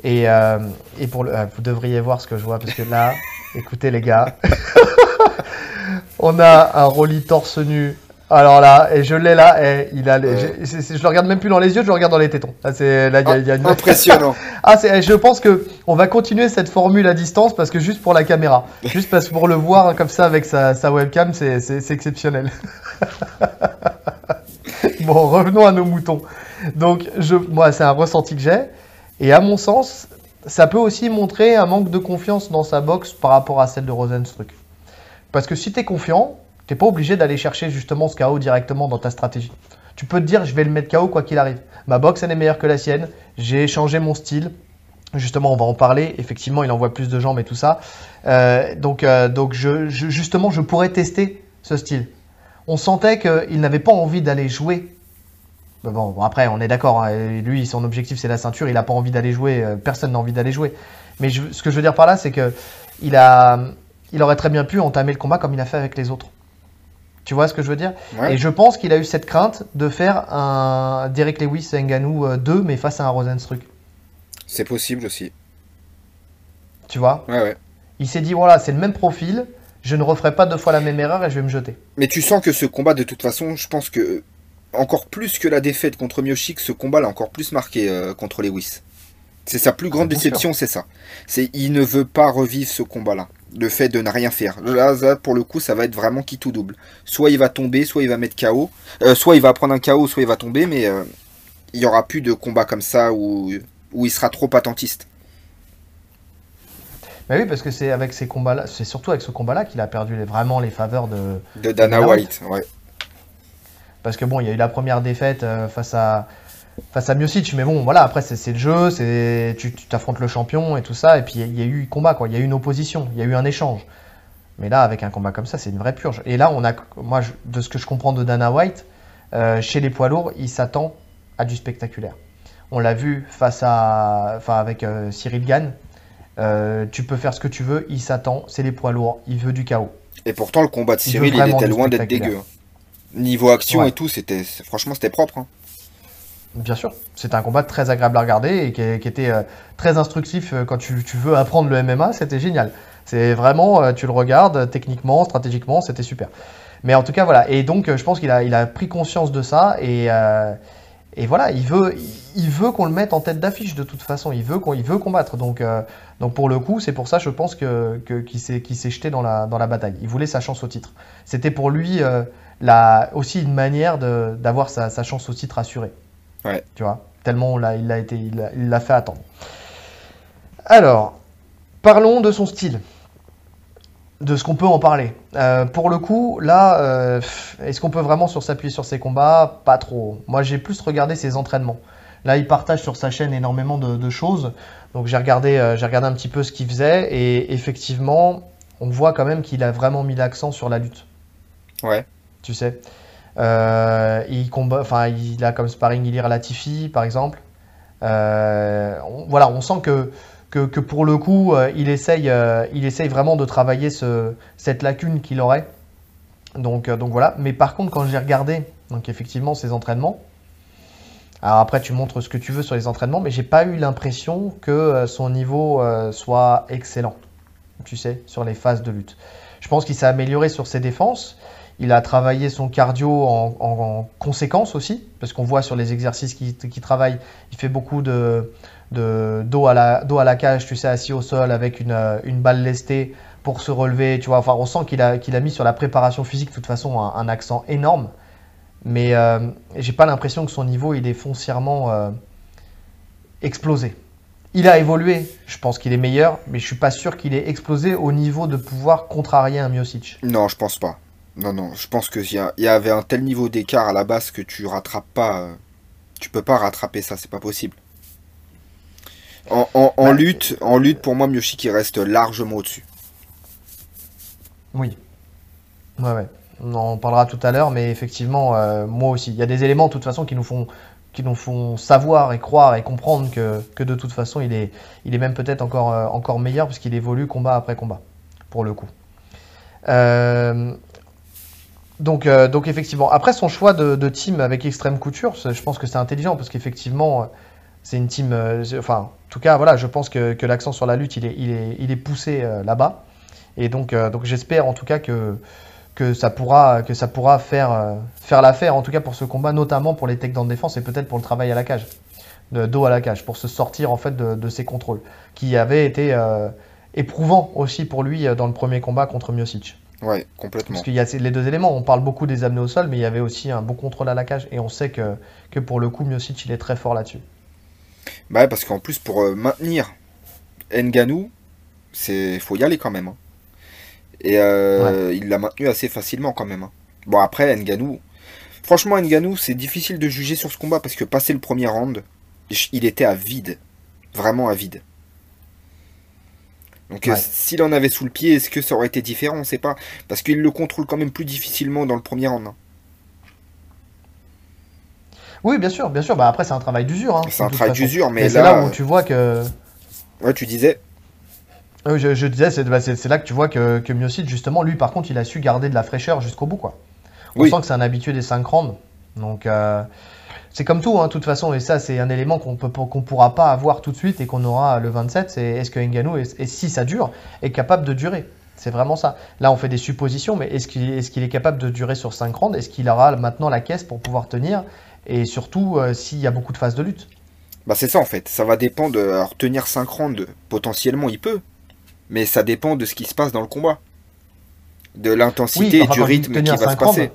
S1: Et, euh, et pour le. vous devriez voir ce que je vois, parce que là, écoutez les gars. on a un Rolly torse nu. Alors là, et je l'ai là, et il a
S2: Ouais.
S1: je le regarde même plus dans les yeux, je le regarde dans les tétons. Là, c'est, là, il y a- il y a une-
S2: Impressionnant.
S1: ah, c'est, je pense que on va continuer cette formule à distance parce que juste pour la caméra, juste parce que pour le voir comme ça avec sa, sa webcam, c'est, c'est- c'est exceptionnel. bon, revenons à nos moutons. Donc, je, moi, c'est un ressenti que j'ai, et à mon sens, ça peut aussi montrer un manque de confiance dans sa boxe par rapport à celle de Rosenstruck. Parce que si tu es confiant, t'es pas obligé d'aller chercher justement ce KO directement dans ta stratégie. Tu peux te dire, je vais le mettre KO quoi qu'il arrive. Ma boxe, elle est meilleure que la sienne. J'ai changé mon style. Justement, on va en parler. Effectivement, il envoie plus de jambes et tout ça. Euh, donc, euh, donc justement, je pourrais tester ce style. On sentait qu'il n'avait pas envie d'aller jouer. Bon, après, on est d'accord. hein, lui, son objectif, c'est la ceinture. Il n'a pas envie d'aller jouer. euh, Personne n'a envie d'aller jouer. Mais ce que je veux dire par là, c'est que il a, il aurait très bien pu entamer le combat comme il a fait avec les autres. Tu vois ce que je veux dire
S2: Ouais.
S1: Et je pense qu'il a eu cette crainte de faire un Derek Lewis et Ngannou euh, 2, mais face à un Rosenstruck.
S2: C'est possible aussi.
S1: Tu vois
S2: Ouais, ouais.
S1: Il s'est dit, voilà, c'est le même profil, je ne referai pas deux fois la même erreur et je vais me jeter.
S2: Mais tu sens que ce combat, de toute façon, je pense que encore plus que la défaite contre Miyoshik, ce combat l'a encore plus marqué euh, contre Lewis. C'est sa plus grande déception, c'est ça. C'est il ne veut pas revivre ce combat-là. Le fait de ne rien faire. Là, pour le coup, ça va être vraiment qui tout double. Soit il va tomber, soit il va mettre KO. Euh, soit il va prendre un KO, soit il va tomber, mais euh, il y aura plus de combat comme ça où, où il sera trop attentiste.
S1: Mais oui, parce que c'est avec ces combats-là, c'est surtout avec ce combat-là qu'il a perdu les- vraiment les faveurs de.
S2: De Dana
S1: Dana
S2: White, ouais.
S1: Parce que bon, il y a eu la première défaite euh, face à face à Miocic, mais bon, voilà, après c'est le jeu, c'est tu t'affrontes le champion et tout ça, et puis il y, a eu combat quoi, il y a eu une opposition, il y a eu un échange. Mais là, avec un combat comme ça, c'est une vraie purge. Et là, on a, moi, je- de ce que je comprends de Dana White, euh, chez les poids lourds, il s'attend à du spectaculaire. On l'a vu face à, enfin, avec euh, Cyril Gann. Euh, tu peux faire ce que tu veux, il s'attend, c'est les poids lourds, il veut du chaos.
S2: Et pourtant, le combat de Cyril, il était loin d'être dégueu. hein. Niveau action
S1: Ouais.
S2: et tout, c'était franchement, c'était propre. hein.
S1: Bien sûr, c'était un combat très agréable à regarder et qui, était euh, très instructif euh, quand tu, veux apprendre le MMA, c'était génial. C'est vraiment, euh, tu le regardes techniquement, stratégiquement, c'était super. Mais en tout cas, voilà. Et donc, je pense qu'il a, pris conscience de ça et, voilà, il veut, qu'on le mette en tête d'affiche de toute façon. Il veut veut combattre. Donc, pour le coup, c'est pour ça, je pense qu'il s'est, jeté dans la, bataille. Il voulait sa chance au titre. C'était pour lui aussi une manière d'avoir sa, sa chance au titre assurée.
S2: Ouais.
S1: Tu vois, tellement on il l'a été, il l'a- fait attendre. Alors, parlons de son style, de ce qu'on peut en parler. Euh, pour le coup, là, euh, est-ce qu'on peut vraiment sur s'appuyer sur ses combats? Pas trop. Moi, j'ai plus regardé ses entraînements. Là, il partage sur sa chaîne énormément de, de choses. Donc, j'ai regardé, euh, j'ai regardé un petit peu ce qu'il faisait et effectivement, on voit quand même qu'il a vraiment mis l'accent sur la lutte
S2: Ouais.
S1: tu sais. Euh, il combat, enfin, il a comme sparring Ilir Latifi, par exemple. Euh, voilà, on sent que, que, pour le coup, euh, il, essaye, il essaye vraiment de travailler ce, cette lacune qu'il aurait. Donc, donc voilà. Mais par contre, quand j'ai regardé, donc effectivement, ses entraînements, Alors après, tu montres ce que tu veux sur les entraînements, mais j'ai pas eu l'impression que son niveau soit excellent, tu sais, sur les phases de lutte. Je pense qu'il s'est amélioré sur ses défenses. Il a travaillé son cardio en, en- en conséquence aussi, parce qu'on voit sur les exercices qu'il travaille, il fait beaucoup de, dos, à la, cage, tu sais, assis au sol avec une, euh, une balle lestée pour se relever, tu vois. Enfin, on sent qu'il a, a mis sur la préparation physique, de toute façon, un, un accent énorme. Mais euh, j'ai pas l'impression que son niveau, il est foncièrement euh, explosé. Il a évolué, je pense qu'il est meilleur, mais je suis pas sûr qu'il ait explosé au niveau de pouvoir contrarier un Miocic.
S2: Non, je pense pas. Non, non, je pense qu'il y, a- y avait un tel niveau d'écart à la base que tu rattrapes pas. euh, Tu peux pas rattraper ça, c'est pas possible. En, en- en
S1: Bah,
S2: lutte, en lutte, pour moi, Miyoshi qui reste largement au-dessus.
S1: Oui. Ouais, ouais. On en parlera tout à l'heure, mais effectivement, euh, moi aussi. Il y a des éléments, de toute façon, qui nous font, qui nous font savoir et croire et comprendre que, que de toute façon, il est, il est même peut-être encore, euh, encore meilleur, puisqu'il évolue combat après combat, pour le coup. Euh, donc, euh, donc, effectivement, après son choix de, team avec Extrême Couture, je pense que c'est intelligent, parce qu'effectivement, euh, c'est une team. euh, enfin, en tout cas, voilà, je pense que, l'accent sur la lutte, il est, il est, il est poussé là-bas. Et donc, donc j'espère en tout cas que, que ça pourra, que ça pourra faire, faire l'affaire, en tout cas pour ce combat, notamment pour les takedowns défense et peut-être pour le travail à la cage, dos à la cage, pour se sortir en fait de, de ces contrôles, qui avaient été éprouvants aussi pour lui dans le premier combat contre Miocic.
S2: Ouais, complètement.
S1: Parce qu'il y a les deux éléments, on parle beaucoup des amenés au sol, mais il y avait aussi un bon contrôle à la cage, et on sait que, que pour le coup, Miocic, il est très fort là-dessus.
S2: Bah ouais, parce qu'en plus, pour euh, maintenir Nganou, c'est faut y aller quand même. hein. Et euh, il l'a maintenu assez facilement quand même. hein. Bon, après, Nganou. Franchement, Nganou, c'est difficile de juger sur ce combat parce que passé le premier round, il était à vide. Vraiment à vide. Donc, euh,
S1: Ouais.
S2: s'il en avait sous le pied, est-ce que ça aurait été différent? On sait pas. Parce qu'il le contrôle quand même plus difficilement dans le premier round. hein.
S1: Oui, bien sûr, bien sûr. Bah, après, c'est un travail d'usure. hein,
S2: C'est un travail d'usure, mais
S1: Mais c'est
S2: là.
S1: là où tu vois que.
S2: Ouais, tu disais.
S1: Euh, Je, je disais, c'est bah, c'est- là que tu vois que, que justement, lui, par contre, il a su garder de la fraîcheur jusqu'au bout, quoi. On
S2: Oui.
S1: sent que c'est un habitué des 5 rounds. Donc, euh, c'est comme tout, hein, de toute façon, et ça, c'est un élément qu'on peut qu'on pourra pas avoir tout de suite et qu'on aura le 27, c'est est-ce que Ngannou, est, et si ça dure, est capable de durer? C'est vraiment ça. Là, on fait des suppositions, mais est-ce qu'il est, capable de durer sur 5 rounds? Est-ce qu'il aura maintenant la caisse pour pouvoir tenir? Et surtout, euh, s'il y a beaucoup de phases de lutte
S2: Bah c'est ça en fait, ça va dépendre, alors tenir 5 rounds, potentiellement il peut, mais ça dépend de ce qui se passe dans le combat. De l'intensité et du rythme qui va se
S1: rounds,
S2: passer.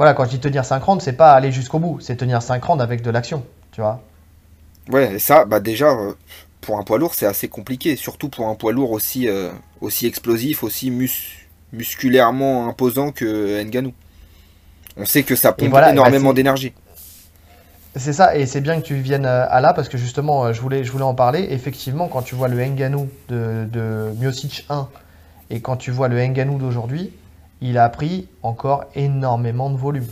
S1: Voilà, quand je dis tenir 5 rounds, c'est pas aller jusqu'au bout, c'est tenir 5 rounds avec de l'action, tu vois.
S2: Ouais, et ça, bah déjà, euh, pour un poids lourd, c'est assez compliqué, surtout pour un poids lourd aussi, euh, aussi explosif, aussi mus- musculairement imposant que Nganou. On sait que ça pompe
S1: voilà, bah,
S2: énormément d'énergie.
S1: C'est ça, et c'est bien que tu viennes euh, à là, parce que justement, je voulais, je voulais en parler. Effectivement, quand tu vois le Ngannou de, de Miocic 1 et quand tu vois le Ngannou d'aujourd'hui, il a pris encore énormément de volume.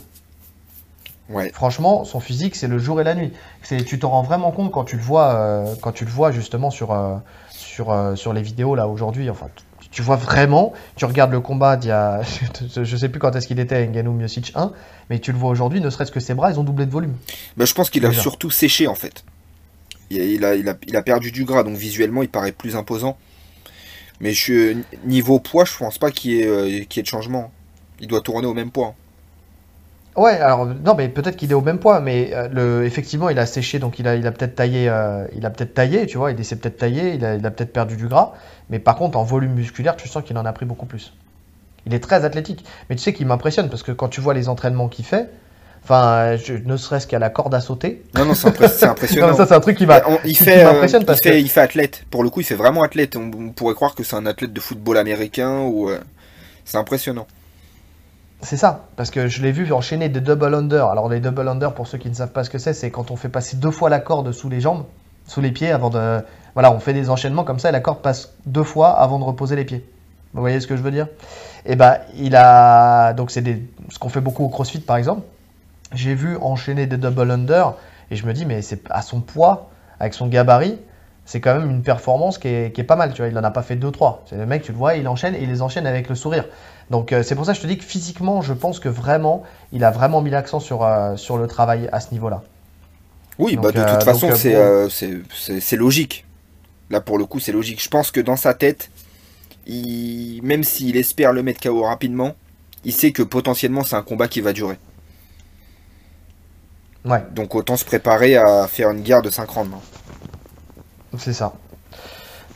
S2: Ouais,
S1: Franchement, son physique, c'est le jour et la nuit. C'est, tu t'en rends vraiment compte quand tu le vois, euh, quand tu le vois justement sur, euh, sur, euh, sur les vidéos là aujourd'hui. Enfin, tu, tu vois vraiment, tu regardes le combat d'il y a, je sais plus quand est-ce qu'il était Ngannou Miocic 1, mais tu le vois aujourd'hui, ne serait-ce que ses bras, ils ont doublé de volume.
S2: bah, je pense qu'il a
S1: Déjà.
S2: surtout séché en fait. Il a, il, a, il, a, il a perdu du gras, donc visuellement il paraît plus imposant. Mais je, niveau poids, je pense pas qu'il y, ait, euh, y ait de changement. Il doit tourner au même poids.
S1: Ouais, alors non, mais peut-être qu'il est au même poids, mais euh, effectivement, il a séché, donc il a, il a peut-être taillé, euh, il a peut-être taillé, tu vois, il s'est peut-être taillé, il il a peut-être perdu du gras, mais par contre, en volume musculaire, tu sens qu'il en a pris beaucoup plus. Il est très athlétique, mais tu sais qu'il m'impressionne parce que quand tu vois les entraînements qu'il fait, enfin, je- ne serait-ce qu'à la corde à sauter,
S2: Non, non, c'est
S1: non,
S2: impressionnant.
S1: mais ça c'est un truc qui
S2: il, fait, euh,
S1: m'impressionne
S2: il,
S1: parce
S2: fait,
S1: que
S2: il fait athlète. Pour le coup, il fait vraiment athlète. On, on pourrait croire que c'est un athlète de football américain ou. euh, c'est impressionnant.
S1: C'est ça, parce que je l'ai vu enchaîner des double under. Alors les double under, pour ceux qui ne savent pas ce que c'est, c'est quand on fait passer deux fois la corde sous les jambes, sous les pieds, avant de... Voilà, on fait des enchaînements comme ça et la corde passe deux fois avant de reposer les pieds. Vous voyez ce que je veux dire? Et ben, il a... Donc c'est des... ce qu'on fait beaucoup au crossfit par exemple. J'ai vu enchaîner des double under et je me dis, mais c'est à son poids, avec son gabarit, c'est quand même une performance qui est, qui est pas mal, tu vois. Il en a pas fait deux, trois. C'est le mec, tu le vois, il enchaîne et il les enchaîne avec le sourire. Donc euh, c'est pour ça que je te dis que physiquement, je pense que vraiment, il a vraiment mis l'accent sur, euh, sur le travail à ce niveau-là.
S2: Oui,
S1: Donc,
S2: bah de
S1: euh,
S2: toute
S1: donc,
S2: façon,
S1: euh,
S2: c'est euh, logique. Là, pour le coup, c'est logique. Je pense que dans sa tête, il... même s'il espère le mettre KO rapidement, il sait que potentiellement c'est un combat qui va durer.
S1: Ouais,
S2: Donc autant se préparer à faire une guerre de 5 rounds. hein.
S1: c'est ça.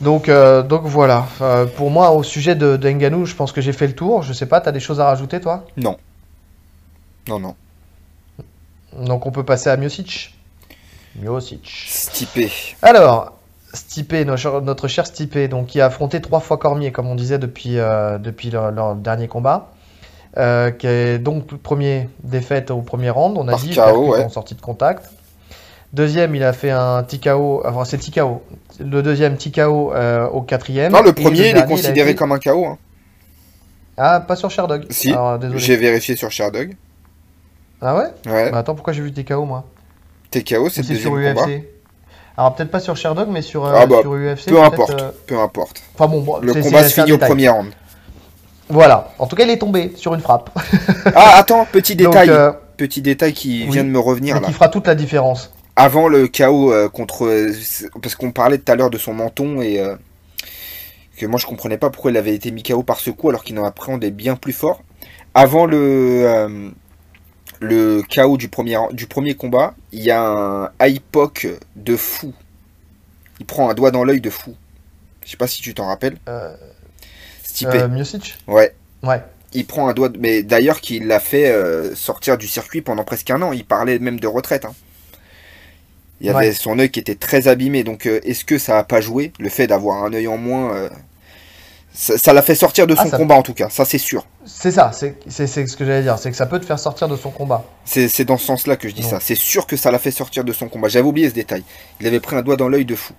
S1: Donc, euh, donc voilà. Euh, pour moi, au sujet de, de Ngannou, je pense que j'ai fait le tour. Je sais pas, t'as des choses à rajouter, toi?
S2: Non. Non, non.
S1: Donc on peut passer à Miocic. Miocic.
S2: Stipé.
S1: Alors, Stipe, notre, notre cher Stipe, donc qui a affronté trois fois Cormier, comme on disait depuis, euh, depuis leur, leur dernier combat. Euh, qui est donc premier défaite au premier round, on a
S2: Par
S1: dit,
S2: KO, ouais.
S1: en sortie de contact. Deuxième, il a fait un TKO, enfin c'est TKO. Le deuxième TKO euh, au quatrième.
S2: Non, le premier, il est
S1: dernier,
S2: considéré
S1: été-
S2: comme un KO. hein.
S1: Ah, pas sur Sherdog.
S2: Si. J'ai vérifié sur Sherdog.
S1: Ah ouais?
S2: Ouais.
S1: Bah attends, pourquoi j'ai vu TKO moi?
S2: TKO, c'est
S1: sur UFC.
S2: combat.
S1: Alors peut-être pas sur Sherdog, mais sur, euh,
S2: Ah bah,
S1: sur UFC.
S2: Peu importe.
S1: euh,
S2: Peu importe.
S1: Enfin bon, bon,
S2: Le combat se finit au premier round.
S1: Voilà. En tout cas, il est tombé sur une frappe.
S2: Ah, attends, petit
S1: Donc,
S2: détail.
S1: euh,
S2: Petit détail qui
S1: oui.
S2: vient de me revenir
S1: mais
S2: là.
S1: qui fera toute la différence.
S2: Avant le KO euh, contre. euh, parce qu'on parlait tout à l'heure de son menton et. que moi je comprenais pas pourquoi il avait été mis KO par ce coup alors qu'il en appréhendait bien plus fort. Avant le. le KO du premier, du premier combat, il y a un IPOC de fou. Il prend un doigt dans l'œil de fou. Je sais pas si tu t'en rappelles.
S1: Euh, Euh, Miocic
S2: Ouais.
S1: Ouais.
S2: Il prend un doigt, de- mais d'ailleurs qu'il l'a fait euh, sortir du circuit pendant presque un an. Il parlait même de retraite. hein. Il y avait
S1: Ouais.
S2: son œil qui était très abîmé. Donc euh, est-ce que ça a pas joué le fait d'avoir un œil en moins euh, Ça l'a fait sortir de
S1: Ah,
S2: son
S1: ça-
S2: combat en tout cas. Ça c'est sûr.
S1: C'est ça, c'est ce que j'allais dire. C'est que ça peut te faire sortir de son combat.
S2: C'est c'est dans ce sens-là que je dis
S1: Non.
S2: ça. C'est sûr que ça l'a fait sortir de son combat. J'avais oublié ce détail. Il avait pris un doigt dans l'œil de fou.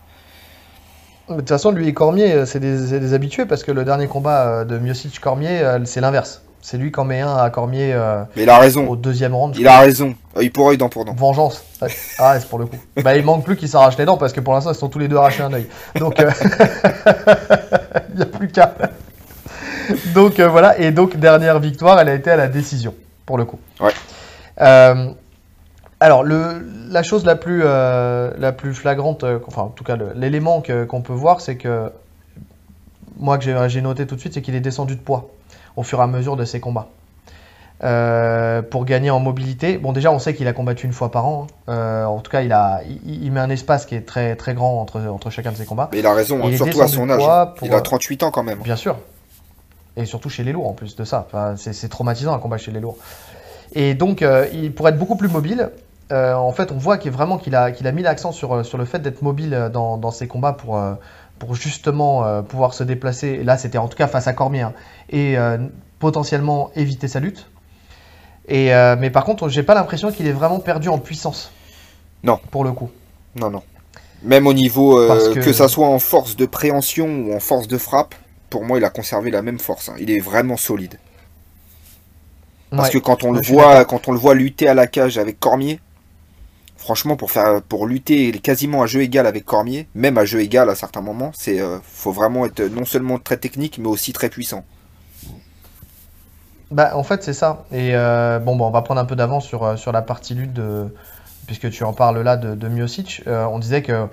S1: De toute façon, lui et Cormier, euh, c'est des, habitués parce que le dernier combat euh, de Miocic-Cormier, euh, c'est l'inverse. C'est lui qui en met un à Cormier euh,
S2: Mais il a raison.
S1: au deuxième round.
S2: Il a raison. Œil pour œil, dent pour dent.
S1: Vengeance. Ouais. Ah, c'est pour le coup. Bah, il manque plus qu'ils s'arrachent les dents parce que pour l'instant, ils sont tous les deux arrachés un œil. Donc, euh, il n'y a plus qu'à. Donc, euh, voilà. Et donc, dernière victoire, elle a été à la décision, pour le coup.
S2: Ouais.
S1: Alors, le, la chose la plus, euh, la plus flagrante, euh, enfin, en tout cas, l'élément qu'on peut voir, c'est que moi, que j'ai- noté tout de suite, c'est qu'il est descendu de poids au fur et à mesure de ses combats. Euh, pour gagner en mobilité. Bon, déjà, on sait qu'il a combattu une fois par an. hein. Euh, en tout cas, il, a, il, il met un espace qui est très, très grand entre, entre chacun de ses combats.
S2: Mais il a raison, hein,
S1: il
S2: surtout à son âge.
S1: pour,
S2: Il a
S1: euh,
S2: 38 ans quand même.
S1: Bien sûr. Et surtout chez les lourds, en plus de ça. Enfin, c'est c'est traumatisant un combat chez les lourds. Et donc, euh, il, pour être beaucoup plus mobile, euh, en fait, on voit qu'il vraiment qu'il a, qu'il a mis l'accent sur, euh, sur le fait d'être mobile euh, dans, dans ses combats pour, pour justement pouvoir se déplacer. Et là, c'était en tout cas face à Cormier. hein, et potentiellement éviter sa lutte. Et, mais par contre, j'ai pas l'impression qu'il est vraiment perdu en puissance.
S2: Non.
S1: Pour le coup.
S2: Non, non. Même au niveau, euh,
S1: Parce
S2: que...
S1: que-
S2: ça soit en force de préhension ou en force de frappe, pour moi, il a conservé la même force. hein. Il est vraiment solide. Parce
S1: Ouais.
S2: que quand on le voit, quand on le voit lutter à la cage avec Cormier, franchement, pour faire, pour lutter quasiment à jeu égal avec Cormier, même à jeu égal à certains moments, c'est, euh, faut vraiment être non seulement très technique, mais aussi très puissant.
S1: Bah, en fait, c'est ça. Et euh, bon, bon, on va prendre un peu d'avance sur, euh, la partie lutte. Puisque tu en parles là de, de on disait que,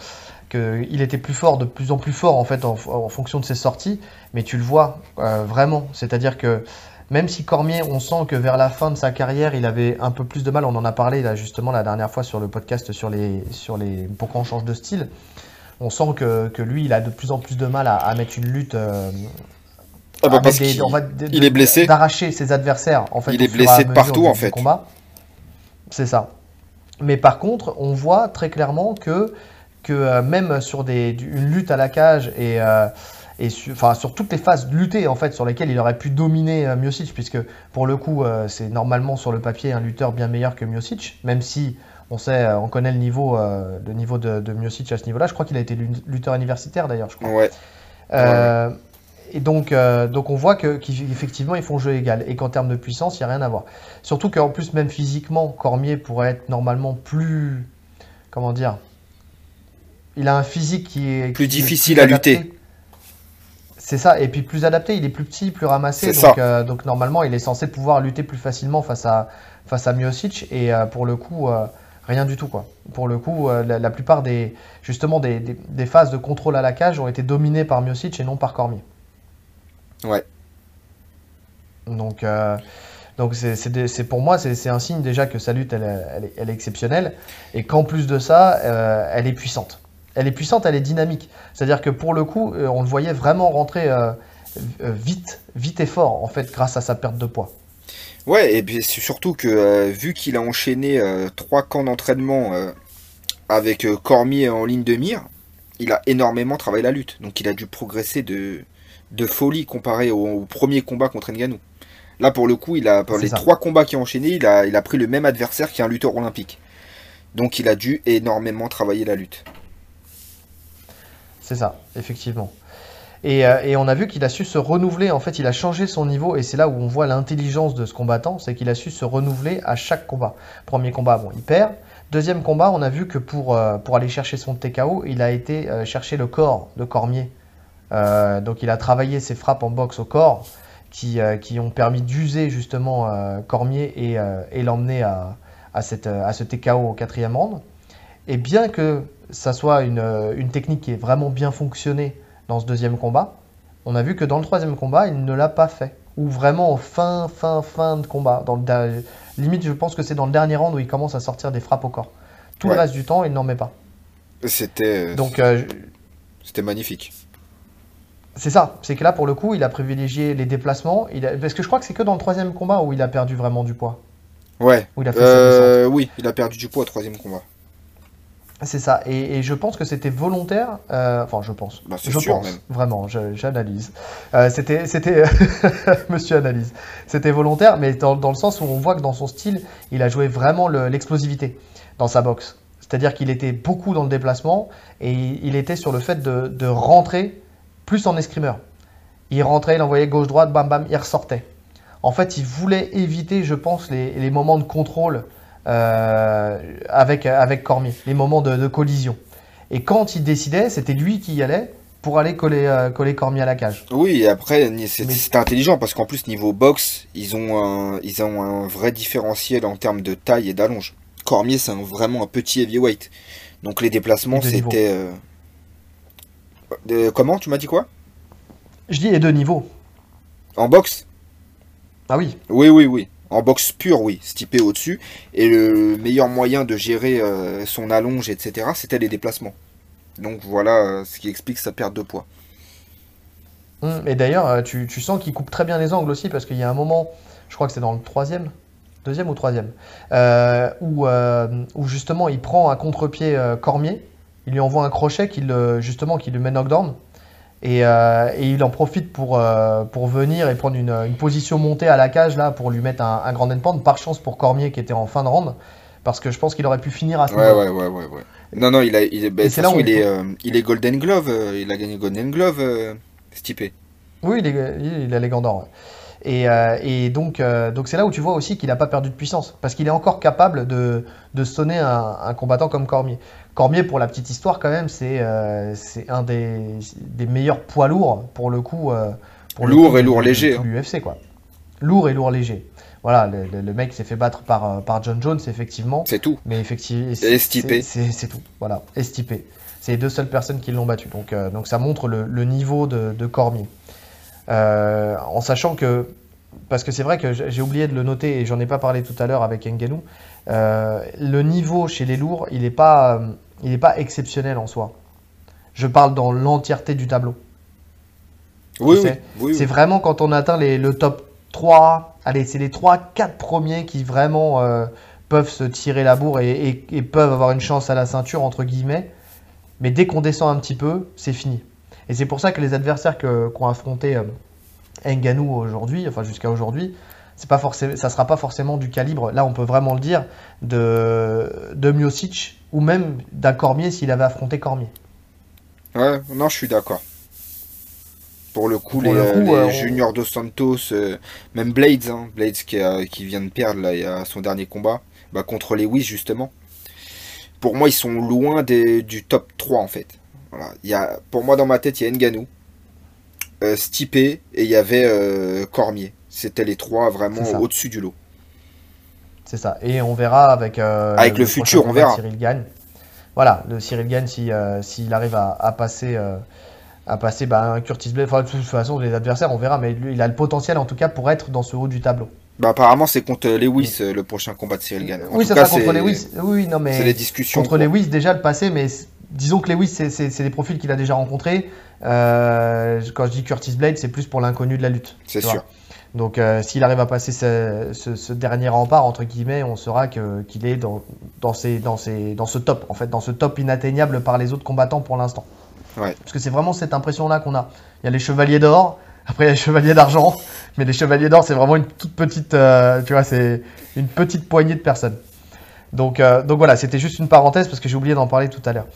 S1: que il était plus fort, de plus en plus fort en fait, en, fonction de ses sorties. Mais tu le vois vraiment. C'est-à-dire que même si Cormier, on sent que vers la fin de sa carrière, il avait un peu plus de mal. On en a parlé là justement la dernière fois sur le podcast sur les. Sur les pourquoi on change de style. On sent que, que lui, il a de plus en plus de mal à, à mettre une lutte. euh,
S2: Ah bah, parce
S1: des- va- de-
S2: il est blessé.
S1: D'arracher ses adversaires. En fait,
S2: Il est blessé de partout, en fait.
S1: combat. C'est ça. Mais par contre, on voit très clairement que, que euh, même sur des, une lutte à la cage et, euh, et enfin, sur toutes les phases de lutter en fait, sur lesquelles il aurait pu dominer euh, Miocic, puisque pour le coup, euh, c'est normalement sur le papier un lutteur bien meilleur que Miocic, même si on sait, euh, on connaît le niveau, euh, le niveau de, de Miocic à ce niveau-là. Je crois qu'il a été lu- lutteur universitaire d'ailleurs, je crois.
S2: Ouais.
S1: Et donc, donc on voit que qu'effectivement ils font jeu égal et qu'en termes de puissance, il n'y a rien à voir. Surtout qu'en plus, même physiquement, Cormier pourrait être normalement plus. Comment dire Il a un physique qui est.
S2: Plus
S1: qui est
S2: difficile à lutter.
S1: C'est ça, et puis plus adapté, il est plus petit, plus ramassé, donc, euh, donc normalement il est censé pouvoir lutter plus facilement face à, face à Miocic, et euh, pour le coup, euh, Rien du tout, quoi. Pour le coup, la, la plupart des, justement, des, des- des phases de contrôle à la cage ont été dominées par Miocic et non par Cormier.
S2: Ouais.
S1: Donc, donc c'est, pour moi, c'est, un signe déjà que sa lutte, elle, est- elle est, elle est exceptionnelle et qu'en plus de ça, elle est puissante. Elle est puissante, elle est dynamique. C'est-à-dire que pour le coup, euh, on le voyait vraiment rentrer euh, euh, vite, vite et fort, en fait, grâce à sa perte de poids.
S2: Ouais, et puis c'est surtout que euh, vu qu'il a enchaîné euh, trois camps d'entraînement avec Cormier en ligne de mire, il a énormément travaillé la lutte. Donc il a dû progresser de, de folie comparé au, au premier combat contre Ngannou. Là, pour le coup, il a, pour les
S1: ça.
S2: trois combats qu'il a enchaînés, il a, il a pris le même adversaire qu'un lutteur olympique. Donc il a dû énormément travailler la lutte.
S1: C'est ça, effectivement. Et, euh, et on a vu qu'il a su se renouveler. En fait, il a changé son niveau. Et c'est là où on voit l'intelligence de ce combattant. C'est qu'il a su se renouveler à chaque combat. Premier combat, bon, il perd. Deuxième combat, on a vu que pour, euh, pour aller chercher son TKO, il a été euh, chercher le corps de Cormier. Donc il a travaillé ses frappes en boxe au corps qui, qui ont permis d'user justement Cormier et, et l'emmener à, à, à ce TKO au quatrième round. Et bien que ça soit une, euh, une technique qui ait vraiment bien fonctionné dans ce deuxième combat, on a vu que dans le troisième combat, il ne l'a pas fait. Ou vraiment en fin, fin, fin de combat. Dans le limite, je pense que c'est dans le dernier round où il commence à sortir des frappes au corps. Tout
S2: Ouais.
S1: le reste du temps, il n'en met pas.
S2: C'était,
S1: Donc, euh,
S2: c'était magnifique.
S1: c'est ça. C'est que là, pour le coup, il a privilégié les déplacements. Il a- Parce que je crois que c'est que dans le troisième combat où il a perdu vraiment du poids.
S2: Ouais.
S1: Où il a fait.
S2: Euh, oui, il a perdu du poids au troisième combat.
S1: C'est ça, et, et je pense que c'était volontaire. euh, enfin, je pense.
S2: Bah,
S1: je
S2: sûr,
S1: pense,
S2: même.
S1: vraiment, j'analyse. Euh, c'était, c'était, Monsieur analyse. C'était volontaire, mais dans, dans le sens où on voit que dans son style, il a joué vraiment le- l'explosivité dans sa boxe. C'est-à-dire qu'il était beaucoup dans le déplacement et il était sur le fait de, de rentrer plus en escrimeur. Il rentrait, il envoyait gauche-droite, bam bam, il ressortait. En fait, il voulait éviter, je pense, les, les moments de contrôle avec, avec Cormier, les moments de, de collision. Et quand il décidait, c'était lui qui y allait pour aller coller, euh, coller Cormier à la cage.
S2: Oui, et après, c'est-
S1: Mais-
S2: intelligent parce qu'en plus, niveau boxe, ils ont un, ils ont un vrai différentiel en termes de taille et d'allonge. Cormier, c'est vraiment un petit heavyweight. Donc les déplacements, c'était. euh, comment Tu m'as dit quoi?
S1: Je dis, et deux niveaux.
S2: En boxe?
S1: Ah oui,
S2: Oui, oui, oui. En boxe pure, oui. Stipe au-dessus. Et le meilleur moyen de gérer euh, son allonge, etc., c'était les déplacements. Donc voilà euh, ce qui explique sa perte de poids.
S1: Hum, Et d'ailleurs, euh, tu, sens qu'il coupe très bien les angles aussi, parce qu'il y a un moment, je crois que c'est dans le troisième, deuxième ou troisième, où, justement il prend un contre-pied Cormier, il lui envoie un crochet qui justement qui lui met knockdown, et, euh, et il en profite pour, euh, pour venir et prendre une, une position montée à la cage là pour lui mettre un, un grand endpoint, par chance pour Cormier qui était en fin de round, parce que je pense qu'il aurait pu finir à ce
S2: Ouais, ouais, ouais, ouais, ouais. Non, non, il a, il est, bah, de façon, il est, euh, il est Golden Glove. il a gagné Golden Glove, Stipe.
S1: Oui, il, est, il a les gants d'or. ouais. Et, et donc, donc c'est là où tu vois aussi qu'il n'a pas perdu de puissance, parce qu'il est encore capable de, de sonner un, un combattant comme Cormier. Cormier, pour la petite histoire quand même, c'est euh, c'est un des, des meilleurs poids lourds pour le coup. euh, pour le
S2: Lourd
S1: coup,
S2: et lourd léger, hein.
S1: l'UFC quoi. Lourd et lourd léger. Voilà, le, le- le mec s'est fait battre par, euh, par John Jones effectivement,
S2: C'est tout.
S1: mais effectivement,
S2: Et Stipe.
S1: c'est tout. Voilà, et Stipe. C'est les deux seules personnes qui l'ont battu. Donc, euh, donc ça montre le, le niveau de, de Cormier. En sachant que, parce que c'est vrai que j'ai oublié de le noter et j'en ai pas parlé tout à l'heure avec Ngannou, euh, le niveau chez les lourds, il n'est pas, il est pas exceptionnel en soi. Je parle dans l'entièreté du tableau.
S2: Oui, oui,
S1: C'est
S2: oui.
S1: vraiment quand on atteint les, le top 3, allez, c'est les 3-4 premiers qui vraiment euh, peuvent se tirer la bourre et, et- et peuvent avoir une chance à la ceinture, entre guillemets. Mais dès qu'on descend un petit peu, c'est fini. Et c'est pour ça que les adversaires qu'ont affronté euh, Ngannou aujourd'hui, enfin jusqu'à aujourd'hui, c'est pas forcément, ça sera pas forcément du calibre, là on peut vraiment le dire, de, de Miocic ou même d'un Cormier s'il avait affronté Cormier.
S2: Ouais, non, je suis d'accord. Pour le coup,
S1: Pour
S2: les,
S1: le
S2: euh,
S1: coup,
S2: les
S1: euh, on-
S2: Junior Dos Santos, euh, même Blades, hein, Blades qui, a- qui vient de perdre là, il y a son dernier combat bah, contre Lewis justement. Pour moi, ils sont loin des- du top 3 en fait. Voilà. Il y a, pour moi, dans ma tête, il y a Ngannou, euh, Stipe et il y avait euh, Cormier. C'était les trois vraiment au-dessus du lot.
S1: C'est ça. Et on verra avec. euh,
S2: Avec le futur, on verra.
S1: Cyril gagne. Voilà, le Cyril gagne si, euh, s'il arrive à, à passer. euh, à passer bah, un Curtis Blade. Enfin, de toute façon, les adversaires, on verra, mais lui, il a le potentiel en tout cas pour être dans ce haut du tableau.
S2: Bah, apparemment, c'est contre Lewis euh, le prochain combat de Cyril Gann. En
S1: oui,
S2: tout
S1: ça
S2: cas,
S1: sera contre Lewis. Oui, non, mais.
S2: C'est les discussions.
S1: Contre
S2: quoi.
S1: Lewis, déjà le passé, mais disons que Lewis, c'est- des profils qu'il a déjà rencontrés. Euh, quand je dis Curtis Blade, c'est plus pour l'inconnu de la lutte.
S2: C'est
S1: vois. Donc, euh, s'il arrive à passer ce, ce- ce dernier rempart, entre guillemets, on saura qu'il est dans, dans, ces- dans, ces- dans ce top, en fait, dans ce top inatteignable par les autres combattants pour l'instant.
S2: Ouais.
S1: Parce que c'est vraiment cette impression-là qu'on a. Il y a les chevaliers d'or, après il y a les chevaliers d'argent, mais les chevaliers d'or, c'est vraiment une toute petite, euh, tu vois, c'est une petite poignée de personnes. Donc, euh, donc voilà, c'était juste une parenthèse parce que j'ai oublié d'en parler tout à l'heure.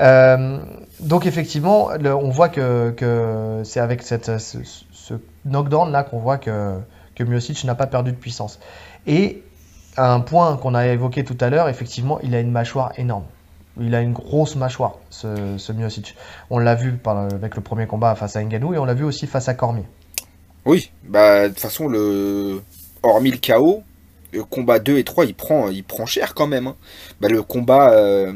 S1: Euh, donc effectivement, le- on voit que, que c'est avec cette, ce, ce knockdown là qu'on voit que, que Miocic n'a pas perdu de puissance. Et un point qu'on a évoqué tout à l'heure, effectivement, il a une mâchoire énorme. Il a une grosse mâchoire, ce, ce Miocic. On l'a vu par- avec le premier combat face à Ngannou et on l'a vu aussi face à Cormier.
S2: Oui, bah, de toute façon, le... hormis le KO, le combat 2 et 3, il prend, il prend cher quand même. hein. Bah, le combat, euh,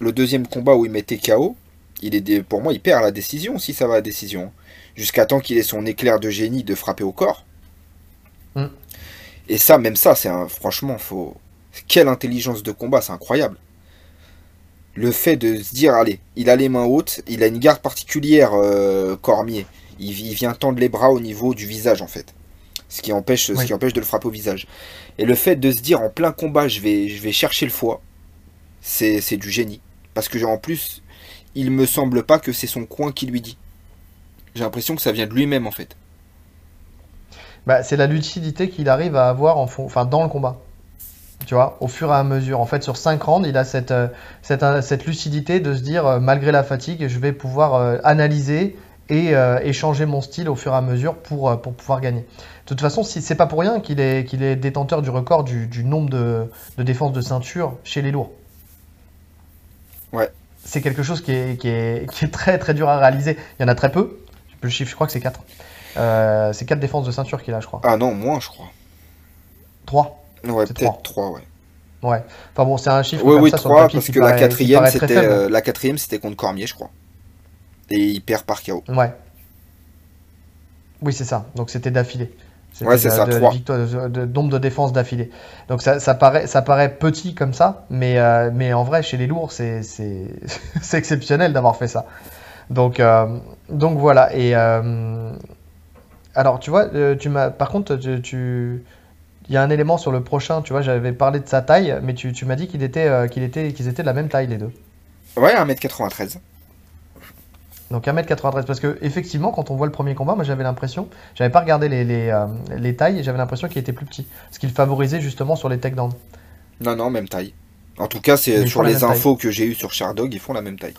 S2: le deuxième combat où il mettait KO, il est pour moi, il perd la décision si ça va à la décision. Jusqu'à temps qu'il ait son éclair de génie de frapper au corps.
S1: Mm.
S2: Et ça, même ça, c'est un, franchement, faut. Quelle intelligence de combat, c'est incroyable. Le fait de se dire, allez, il a les mains hautes, il a une garde particulière, euh, Cormier. Il, il vient tendre les bras au niveau du visage, en fait. Ce qui empêche, ce qui empêche de le frapper au visage. Et le fait de se dire, en plein combat, je vais, je vais chercher le foie, c'est c'est du génie. Parce que, en plus, il me semble pas que c'est son coin qui lui dit. J'ai l'impression que ça vient de lui-même, en fait.
S1: Bah, c'est la lucidité qu'il arrive à avoir en fond, enfin, dans le combat. Tu vois, au fur et à mesure. En fait, sur 5 rounds, il a cette, euh, cette, euh, cette lucidité de se dire, euh, malgré la fatigue, je vais pouvoir analyser et euh, échanger mon style au fur et à mesure pour, pour pouvoir gagner. De toute façon, si, c'est pas pour rien qu'il est, qu'il est détenteur du record du, du nombre de, de défenses de ceinture chez les lourds.
S2: Ouais.
S1: C'est quelque chose qui est, qui, est, qui est très très dur à réaliser. Il y en a très peu. Le chiffre, je crois que c'est 4. c'est 4 défenses de ceinture qu'il a, je crois.
S2: Ah non, moins, je crois.
S1: 3.
S2: Ouais, peut-être 3, ouais.
S1: Ouais. Enfin bon, c'est un chiffre
S2: Oui,
S1: comme
S2: oui,
S1: ça sur le
S2: 3,
S1: papier
S2: parce que la
S1: paraît-
S2: quatrième, c'était euh, la quatrième, c'était contre Cormier, je crois. Et il perd par KO.
S1: Ouais. Oui, c'est ça. Donc c'était d'affilée.
S2: Ouais, c'est ça,
S1: de,
S2: trois.
S1: victoire- de- de- nombre de défenses d'affilée. Donc ça, ça paraît, ça paraît petit comme ça, mais, euh, mais en vrai, chez les lourds, c'est exceptionnel d'avoir fait ça. Donc, euh, donc voilà. Et euh, alors, tu vois, tu m'as, par contre, tu, tu- il y a un élément sur le prochain. Tu vois, j'avais parlé de sa taille, mais tu, tu m'as dit qu'il était, euh, qu'il était, qu'ils étaient de la même taille les deux.
S2: Ouais, 1m93.
S1: Donc 1m93 parce que effectivement quand on voit le premier combat, moi j'avais l'impression, j'avais pas regardé les, les, euh, les tailles, et j'avais l'impression qu'il était plus petit, ce qu'il favorisait justement sur les takedowns.
S2: Non, non, même taille. En tout cas, c'est sur les
S1: taille.
S2: infos que j'ai eues sur Shardog, ils font la même taille.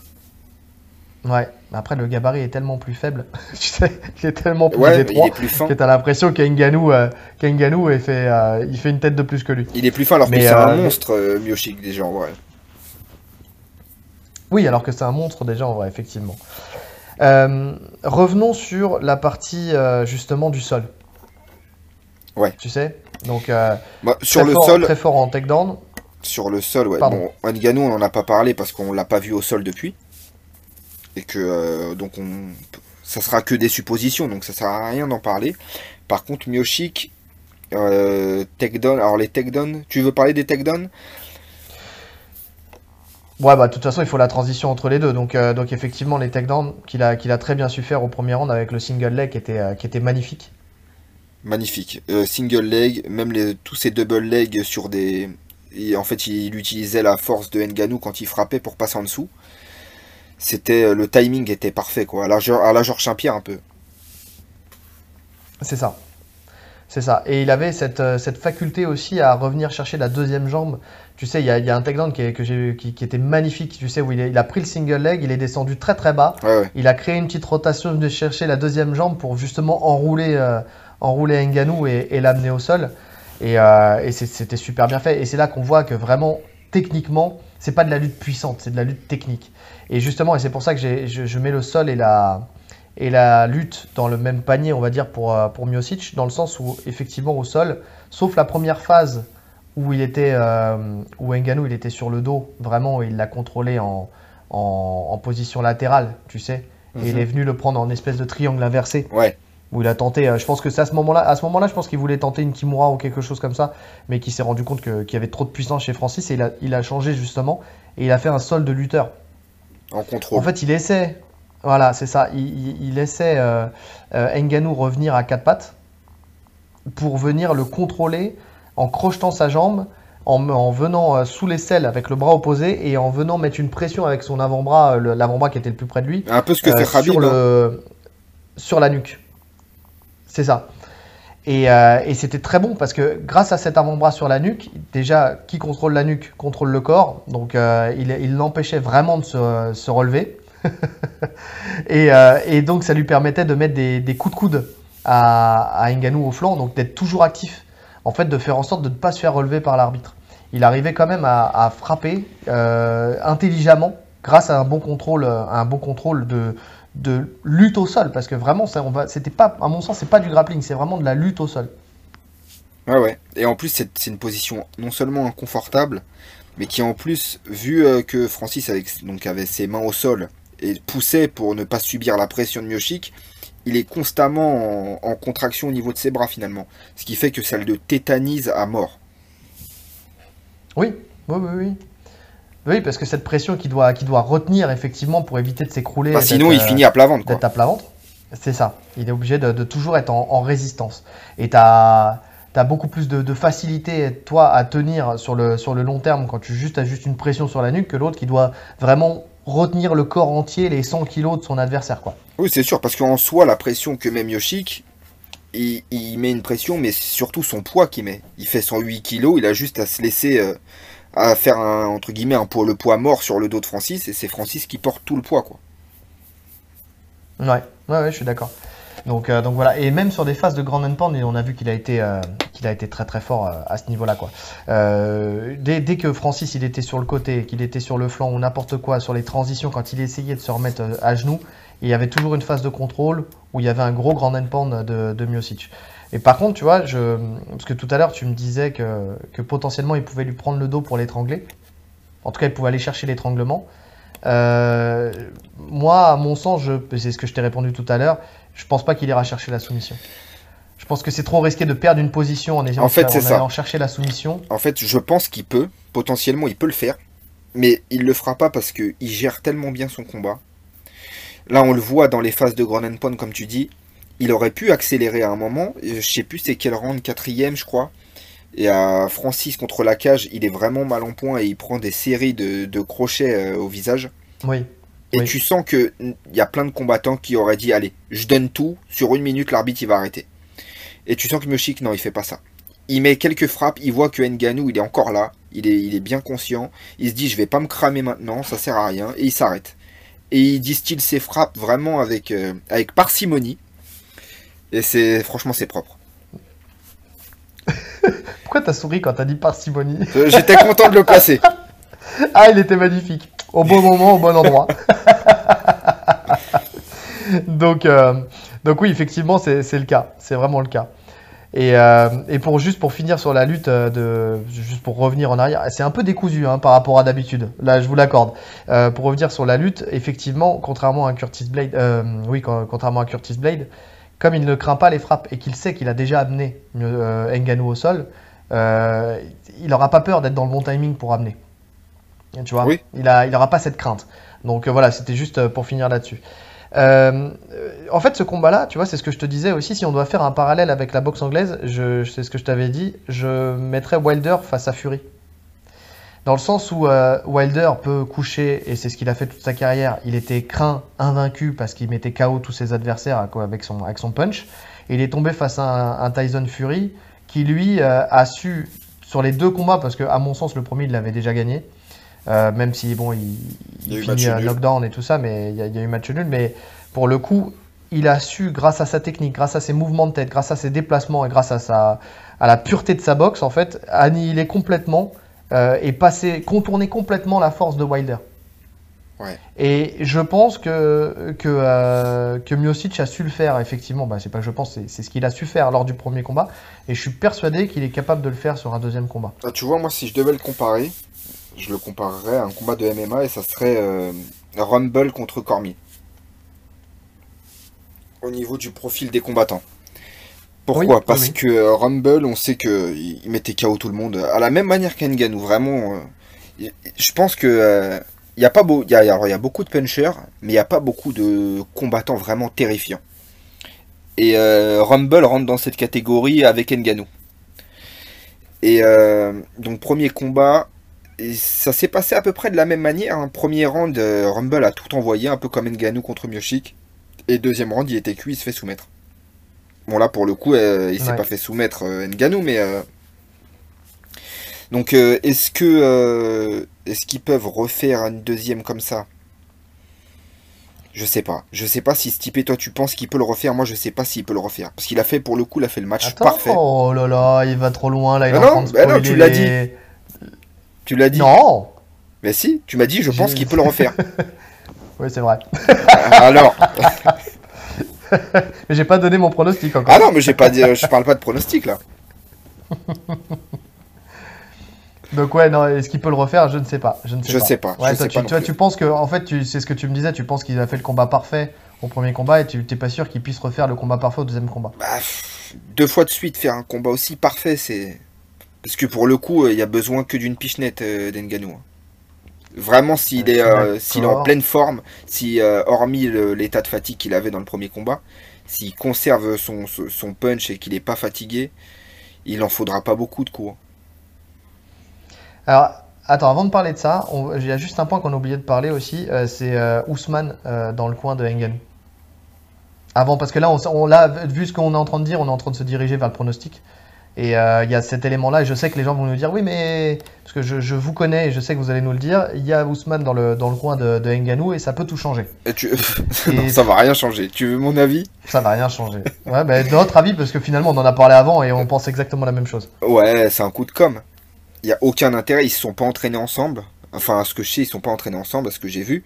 S1: Ouais, mais après le gabarit est tellement plus faible, tu sais, il est tellement plus
S2: Ouais, il
S1: étroit
S2: est plus fin.
S1: que t'as l'impression qu'Enganou euh, qu'Ngannou, il fait, euh, il fait une tête de plus que lui.
S2: Il est plus fin alors que c'est un
S1: euh,
S2: monstre, euh, Miyoshik, déjà, en vrai.
S1: Oui, alors que c'est un monstre déjà en vrai, effectivement. Euh, revenons sur la partie euh, justement du sol.
S2: Ouais.
S1: Tu sais, donc euh,
S2: Bah, sur
S1: très
S2: le
S1: fort,
S2: sol,
S1: très fort en takedown.
S2: sur le sol, ouais.
S1: Pardon.
S2: Bon, Ngannou, on en a pas parlé parce qu'on l'a pas vu au sol depuis. Et que, donc, on... ça sera que des suppositions, donc ça sert à rien d'en parler. Par contre, Miyoshik, euh, takedown, alors les takedowns, tu veux parler des takedowns
S1: Ouais, bah de toute façon, il faut la transition entre les deux. Donc, euh, donc effectivement, les takedowns qu'il a, qu'il a très bien su faire au premier round avec le single leg qui était, euh, qui était magnifique.
S2: Magnifique. Euh, single leg, même les, tous ces double legs sur des. et en fait, il utilisait la force de Ngannou quand il frappait pour passer en dessous. C'était le timing était parfait quoi, à la, à la Georges Saint-Pierre un peu.
S1: C'est ça. C'est ça. Et il avait cette, cette faculté aussi à revenir chercher la deuxième jambe. Tu sais, il y a, il y a un takedown qui, que qui, qui était magnifique. Tu sais, où il, est- il a prit le single leg, il est descendu très très bas.
S2: Ouais ouais.
S1: Il a créé une petite rotation de chercher la deuxième jambe pour justement enrouler, euh, enrouler Ngannou et, et l'amener au sol. Et, euh, et c'était super bien fait. Et c'est là qu'on voit que vraiment, techniquement, c'est pas de la lutte puissante, c'est de la lutte technique. Et justement, et c'est pour ça que je, je mets le sol et la, et la lutte dans le même panier, on va dire, pour, euh, pour Miocic, dans le sens où, effectivement, au sol, sauf la première phase où il était, euh, où Ngannou il était sur le dos, vraiment, il l'a contrôlé en, en, en position latérale, tu sais. Et il
S2: Mhm.
S1: est venu le prendre en espèce de triangle inversé
S2: Ouais.
S1: où il a tenté. euh, je pense que c'est à ce moment-là, à ce moment-là, je pense qu'il voulait tenter une Kimura ou quelque chose comme ça, mais qu'il s'est rendu compte qu'il y avait trop de puissance chez Francis et il a, il a changé justement et il a fait un sol de lutteur.
S2: En contrôle.
S1: En fait, il essaie, voilà, c'est ça, il, il, il essaie euh, euh, Ngannou revenir à quatre pattes pour venir le contrôler en crochetant sa jambe, en, en venant euh, sous l'aisselle avec le bras opposé et en venant mettre une pression avec son avant-bras, euh, l'avant-bras qui était le plus près de lui,
S2: un peu ce que
S1: euh,
S2: fait Khabib.
S1: sur,
S2: hein.
S1: le... sur la nuque. C'est ça. Et, euh, et c'était très bon parce que grâce à cet avant-bras sur la nuque, déjà, qui contrôle la nuque contrôle le corps. Donc euh, il il l'empêchait vraiment de se, se relever. et, euh, et donc ça lui permettait de mettre des, des coups de coude à, à Ngannou au flanc, donc d'être toujours actif. En fait, de faire en sorte de ne pas se faire relever par l'arbitre. Il arrivait quand même à, frapper euh, intelligemment grâce à un bon contrôle, euh, à un bon contrôle de, lutte au sol, parce que vraiment, c'était pas, à mon sens, c'est pas du grappling, c'est vraiment de la lutte au sol.
S2: Ouais, ouais. Et en plus, c'est une position non seulement inconfortable, mais qui en plus, vu euh, que Francis avait ses mains au sol et poussait pour ne pas subir la pression de Miocic, il est constamment en, en contraction au niveau de ses bras finalement. Ce qui fait que ça le tétanise à mort.
S1: Oui, oui, oui, oui. Oui, parce que cette pression qui doit, retenir effectivement pour éviter de s'écrouler.
S2: Bah, sinon, il
S1: euh,
S2: finit à plat ventre.
S1: d'être à plat ventre. C'est ça. Il est obligé de, de toujours être en, en résistance. Et tu as, beaucoup plus de, de facilité, toi, à tenir sur le, sur le long terme quand tu juste, as juste une pression sur la nuque que l'autre qui doit vraiment retenir le corps entier, les 100 kilos de son adversaire. Quoi.
S2: Oui, c'est sûr, parce qu'en soi, la pression que met Miocic, il, il met une pression, mais c'est surtout son poids qu'il met. Il fait 108 kilos, il a juste à se laisser, euh, à faire un, entre guillemets, un poids, le poids mort sur le dos de Francis, et c'est Francis qui porte tout le poids, quoi.
S1: Ouais, ouais, ouais, je suis d'accord. Donc, euh, donc voilà, et même sur des phases de grand and pound, on a vu qu'il a été, euh, a été très très fort euh, à ce niveau-là, dès, dès que Francis il était sur le côté, qu'il était sur le flanc ou n'importe quoi, sur les transitions, quand il essayait de se remettre à genoux, il y avait toujours une phase de contrôle où il y avait un gros grand and pound de, de Miocic. Et par contre, tu vois, je, parce que tout à l'heure tu me disais que, que potentiellement il pouvait lui prendre le dos pour l'étrangler. En tout cas, il pouvait aller chercher l'étranglement. Euh, moi, à mon sens, c'est ce que je t'ai répondu tout à l'heure, je pense pas qu'il ira chercher la soumission. Je pense que c'est trop risqué de perdre une position en, ayant,
S2: En fait,
S1: en
S2: c'est ça.
S1: allant chercher la soumission.
S2: En fait, je pense qu'il peut, potentiellement, il peut le faire, mais il le fera pas parce qu'il gère tellement bien son combat. Là, on le voit dans les phases de Grand and Pound, comme tu dis, il aurait pu accélérer à un moment, et je sais plus c'est quel round, quatrième, je crois. Et à Francis contre la cage, il est vraiment mal en point et il prend des séries de, de crochets euh, au visage.
S1: Oui.
S2: Et
S1: Oui.
S2: tu sens que il y a plein de combattants qui auraient dit allez, je donne tout, sur une minute l'arbitre il va arrêter. Et tu sens que Miocic non, il fait pas ça. Il met quelques frappes, il voit que Ngannou il est encore là, il est, il est bien conscient, il se dit je vais pas me cramer maintenant, ça sert à rien, et il s'arrête. Et il distille ses frappes vraiment avec, euh, avec parcimonie. Et c'est franchement c'est propre.
S1: Pourquoi t'as souri quand t'as dit parcimonie?
S2: Euh, J'étais content de le placer.
S1: Ah, il était magnifique. Au bon moment, au bon endroit. donc, euh, donc oui, effectivement, c'est le cas. C'est vraiment le cas. Et, euh, et pour juste pour finir sur la lutte, euh, de, juste pour revenir en arrière, c'est un peu décousu hein, par rapport à d'habitude. Là, je vous l'accorde. Pour revenir sur la lutte, effectivement, contrairement à Curtis Blade, oui, con- contrairement à Curtis Blade, comme il ne craint pas les frappes et qu'il sait qu'il a déjà amené Ngannou au sol, il n'aura pas peur d'être dans le bon timing pour amener. Tu vois,
S2: Oui.
S1: il a, il aura pas cette crainte. Donc euh, voilà, c'était juste euh, pour finir là-dessus. Euh, en fait, ce combat-là, tu vois, c'est ce que je te disais aussi. Si on doit faire un parallèle avec la boxe anglaise, je, c'est ce que je t'avais dit, je mettrais Wilder face à Fury. Dans le sens où euh, Wilder peut coucher, et c'est ce qu'il a fait toute sa carrière, il était craint, invaincu, parce qu'il mettait KO tous ses adversaires quoi, avec, son, avec son punch. Et il est tombé face à un, un Tyson Fury qui, lui, euh, a su, sur les deux combats, parce que à mon sens, le premier, il l'avait déjà gagné, euh, même si, bon, il,
S2: Il eu
S1: finit
S2: nul.
S1: knockdown et tout ça, mais il y, a- il y a eu match nul. Mais pour le coup, il a su, grâce à sa technique, grâce à ses mouvements de tête, grâce à ses déplacements et grâce à, sa, à la pureté de sa boxe, en fait, annihiler complètement euh, et passer, contourner complètement la force de Wilder.
S2: Ouais.
S1: Et je pense que, que, euh, que Miocic a su le faire, effectivement. Bah, c'est pas que je pense, c'est ce qu'il a su faire lors du premier combat. Et je suis persuadé qu'il est capable de le faire sur un deuxième combat.
S2: Ah, tu vois, moi, si je devais le comparer, je le comparerais à un combat de MMA et ça serait euh, Rumble contre Cormier. Au niveau du profil des combattants. Pourquoi?
S1: Oui,
S2: Parce
S1: oui,
S2: que euh, Rumble, on sait que il il mettait KO tout le monde. À la même manière qu'Enganou, vraiment. euh, je pense que euh, il y a pas beau, il y a, alors, il y a beaucoup de punchers, mais il n'y a pas beaucoup de combattants vraiment terrifiants. Et euh, Rumble rentre dans cette catégorie avec Ngannou. Et euh, donc premier combat, et ça s'est passé à peu près de la même manière. hein. Premier round, euh, Rumble a tout envoyé, un peu comme Ngannou contre Miocic. Et deuxième round, il était cuit, il se fait soumettre. Bon là, pour le coup, euh, il s'est
S1: Ouais.
S2: pas fait soumettre euh, Ngannou, mais... euh, Donc euh, est-ce que... Est-ce qu'ils peuvent refaire une deuxième comme ça? Je sais pas. Je sais pas si Stipe, toi tu penses qu'il peut le refaire. Moi je sais pas s'il peut le refaire. Parce qu'il a fait pour le coup, il a fait le match
S1: Attends,
S2: parfait.
S1: oh là là, il va trop loin là. Il
S2: Bah
S1: est
S2: non, bah non, tu l'as
S1: les-
S2: Tu l'as dit.
S1: Non
S2: Mais si, tu m'as dit, je pense qu'il peut le refaire.
S1: Oui, c'est vrai.
S2: Alors,
S1: Mais j'ai pas donné mon pronostic encore.
S2: ah non, mais j'ai pas dit, je parle pas de pronostic là.
S1: Donc ouais, non, est-ce qu'il peut le refaire? Je ne sais pas. Je ne sais
S2: Je
S1: pas.
S2: sais pas,
S1: Ouais,
S2: je
S1: toi,
S2: sais
S1: tu,
S2: pas
S1: toi,
S2: plus.
S1: tu penses que, en fait, tu, c'est ce que tu me disais, tu penses qu'il a fait le combat parfait au premier combat et tu t'es pas sûr qu'il puisse refaire le combat parfait au deuxième combat.
S2: Bah, deux fois de suite faire un combat aussi parfait, c'est parce que pour le coup, euh, il y a besoin que d'une pichenette euh, d'Ngannou. hein. Vraiment, s'il est, euh, s'il est en pleine forme, si hormis l'état de fatigue qu'il avait dans le premier combat, s'il conserve son, punch et qu'il est pas fatigué, il en faudra pas beaucoup de coups. hein.
S1: Alors, attends, avant de parler de ça, on- il y a juste un point qu'on a oublié de parler aussi, euh, c'est euh, Ousmane euh, dans le coin de Ngannou. Avant, parce que là, on, on, là, vu ce qu'on est en train de dire, on est en train de se diriger vers le pronostic. Et euh, il y a cet élément-là, et je sais que les gens vont nous dire, oui, mais parce que je, je vous connais et je sais que vous allez nous le dire, il y a Ousmane dans le, dans le coin de, de Ngannou et ça peut tout changer.
S2: Et tu...
S1: Et-
S2: non, ça va rien changer. Tu veux mon avis?
S1: Ça va rien changer. Ouais, bah, notre avis, parce que finalement, on en a parlé avant et on pense exactement la même chose.
S2: Ouais, c'est un coup de com. Il y a aucun intérêt. Ils se sont pas entraînés ensemble. Enfin, à ce que je sais, ils sont pas entraînés ensemble, à ce que j'ai vu.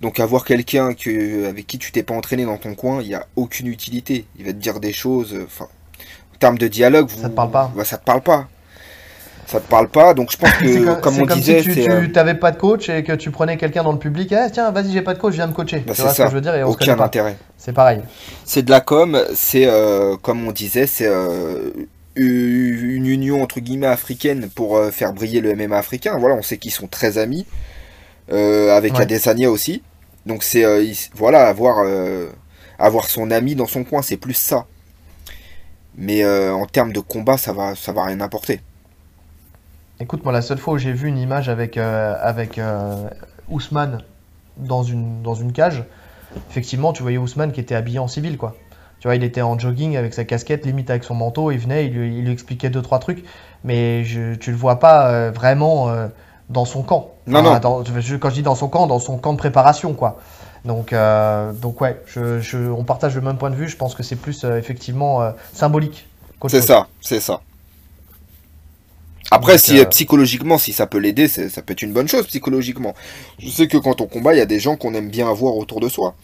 S2: Donc avoir quelqu'un que avec qui tu t'es pas entraîné dans ton coin, il y a aucune utilité. Il va te dire des choses. euh, Enfin, en termes de dialogue, vous...
S1: Ça te parle pas.
S2: Ouais, ça te parle pas. Ça te parle pas. Donc je pense que,
S1: comme,
S2: comme on
S1: comme
S2: disait,
S1: si tu, tu
S2: euh,
S1: pas de coach et que tu prenais quelqu'un dans le public, eh, tiens, vas-y, j'ai pas de coach, viens me coacher.
S2: bah, c'est
S1: ce
S2: ça.
S1: que je veux dire et on
S2: aucun intérêt.
S1: C'est pareil.
S2: C'est de la com, c'est euh, comme on disait, c'est euh, une union entre guillemets africaine pour euh, faire briller le MMA africain. Voilà, on sait qu'ils sont très amis, avec
S1: Ouais.
S2: Adesanya aussi. Donc c'est il- voilà avoir avoir son ami dans son coin, c'est plus ça. Mais euh, en termes de combat, ça va ça va rien apporter.
S1: Écoute, moi, la seule fois où j'ai vu une image avec, euh, avec euh, Ousmane dans une, dans une cage, effectivement, tu voyais Ousmane qui était habillé en civil, quoi. Tu vois, il était en jogging avec sa casquette, limite avec son manteau, il venait, il lui, il lui expliquait deux, trois trucs, mais je, tu le vois pas euh, vraiment dans son camp.
S2: Non, non.
S1: dans- je- quand je dis dans son camp, dans son camp de préparation, quoi. Donc, euh, donc ouais, je, je- on partage le même point de vue, je pense que c'est plus euh, effectivement euh, symbolique.
S2: C'est ça, c'est ça. Après,
S1: Donc,
S2: si psychologiquement, si ça peut l'aider, ça peut être une bonne chose psychologiquement. Je sais que quand on combat, il y a des gens qu'on aime bien avoir autour de soi.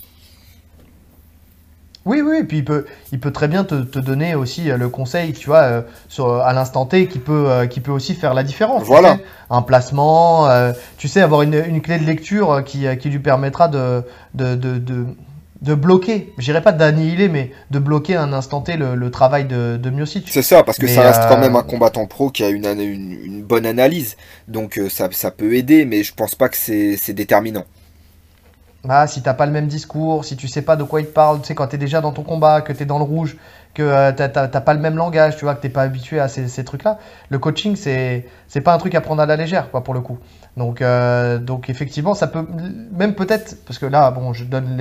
S1: Oui, oui, et puis il peut, il peut très bien te, te donner aussi euh, le conseil, tu vois, euh, sur, à l'instant T, qui peut, euh, qui peut aussi faire la différence. tu
S2: Voilà.
S1: sais. un placement, euh, tu sais, avoir une, une clé de lecture qui, qui lui permettra de, de, de, de, de bloquer, je dirais pas d'annihiler, mais de bloquer à un instant T le, le travail de, de Miocic.
S2: C'est ça, parce que
S1: Mais,
S2: ça reste quand même un combattant pro qui a une, une, une bonne analyse. Donc ça, ça peut aider, mais je pense pas que c'est c'est déterminant.
S1: Ah, si t'as pas le même discours, si tu sais pas de quoi il te parle, tu sais, quand t'es déjà dans ton combat, que t'es dans le rouge, que euh, t'as pas le même langage, tu vois, que t'es pas habitué à ces, ces trucs-là, le coaching, c'est pas un truc à prendre à la légère, quoi, pour le coup. Donc, euh, effectivement, ça peut, même peut-être, parce que là, bon, je donne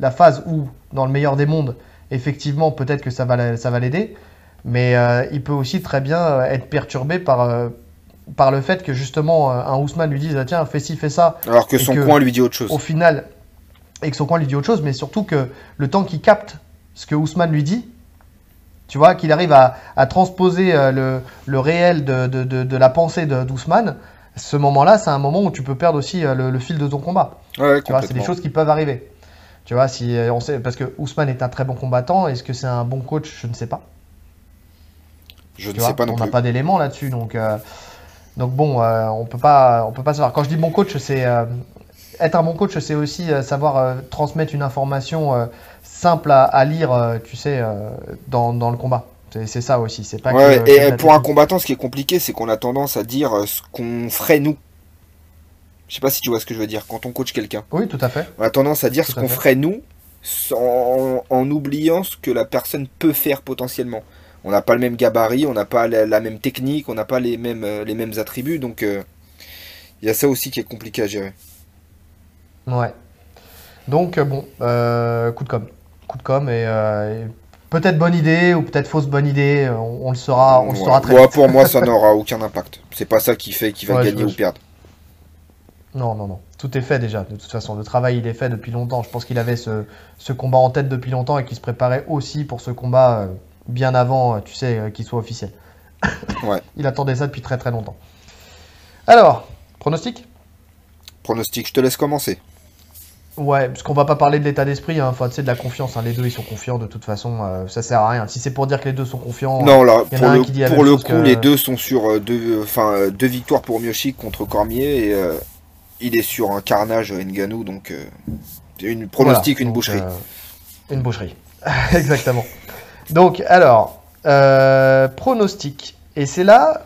S1: la phase où, dans le meilleur des mondes, effectivement, peut-être que ça va ça va l'aider, mais euh, il peut aussi très bien être perturbé par, par le fait que justement, euh, un Ousmane lui dise, ah, tiens, fais ci, fais ça,
S2: Alors que son
S1: que-
S2: coin lui dit autre chose.
S1: au final, et que son coin lui dit autre chose, mais surtout que le temps qu'il capte ce que Ousmane lui dit, tu vois, qu'il arrive à, à transposer euh, le, le réel de, de, de, de la pensée de- d'Ousmane, ce moment-là, c'est un moment où tu peux perdre aussi euh, le, le fil de ton combat.
S2: Ouais,
S1: Tu vois, c'est des choses qui peuvent arriver. Tu vois, si on sait, parce que Ousmane est un très bon combattant, est-ce que c'est un bon coach? Je ne sais pas.
S2: Je ne sais pas non
S1: on n'a
S2: plus.
S1: pas d'éléments là-dessus, donc euh, donc bon, euh, on peut pas, on peut pas savoir. Quand je dis bon coach, c'est euh, être un bon coach, c'est aussi euh, savoir transmettre une information simple à, à lire, tu sais, dans, dans le combat. C'est ça aussi. C'est pas
S2: Ouais,
S1: que,
S2: et pour un combattant, ce qui est compliqué, c'est qu'on a tendance à dire ce qu'on ferait nous. Je sais pas si tu vois ce que je veux dire. Quand on coach quelqu'un,
S1: Oui, tout à fait.
S2: on a tendance à dire
S1: Tout
S2: ce qu'on ferait nous, sans- en oubliant ce que la personne peut faire potentiellement. On n'a pas le même gabarit, on n'a pas la, la même technique, on n'a pas les mêmes, euh, les mêmes attributs, donc euh, il y a ça aussi qui est compliqué à gérer.
S1: Ouais. Donc euh, bon, euh, coup de com, coup de com et, euh, et peut-être bonne idée ou peut-être fausse bonne idée. On, on le saura, on le saura très
S2: Ouais,
S1: vite.
S2: pour moi, ça n'aura aucun impact. C'est pas ça qui fait qui va
S1: Ouais,
S2: gagner ou perdre.
S1: Non, non, non. Tout est fait déjà. De toute façon, le travail il est fait depuis longtemps. Je pense qu'il avait ce, ce combat en tête depuis longtemps et qu'il se préparait aussi pour ce combat bien avant, euh, tu sais, euh, qu'il soit officiel.
S2: Ouais.
S1: Il attendait ça depuis très très longtemps. Alors, pronostic?
S2: Pronostic, je te laisse commencer.
S1: Ouais, parce qu'on va pas parler de l'état d'esprit, hein. Enfin, tu sais, de la confiance. hein. Les deux ils sont confiants de toute façon. euh, ça sert à rien. Si c'est pour dire que les deux sont confiants.
S2: Non, là,
S1: y en a
S2: pour
S1: un
S2: le,
S1: qui dit
S2: pour le coup,
S1: que-
S2: les deux sont sur euh, deux, enfin, euh, deux victoires pour Miyoshi contre Cormier et il est sur un carnage Ngannou, donc une pronostic,
S1: Voilà,
S2: une
S1: donc,
S2: boucherie.
S1: euh, une boucherie. Exactement. Donc, alors, euh, pronostic. Et c'est la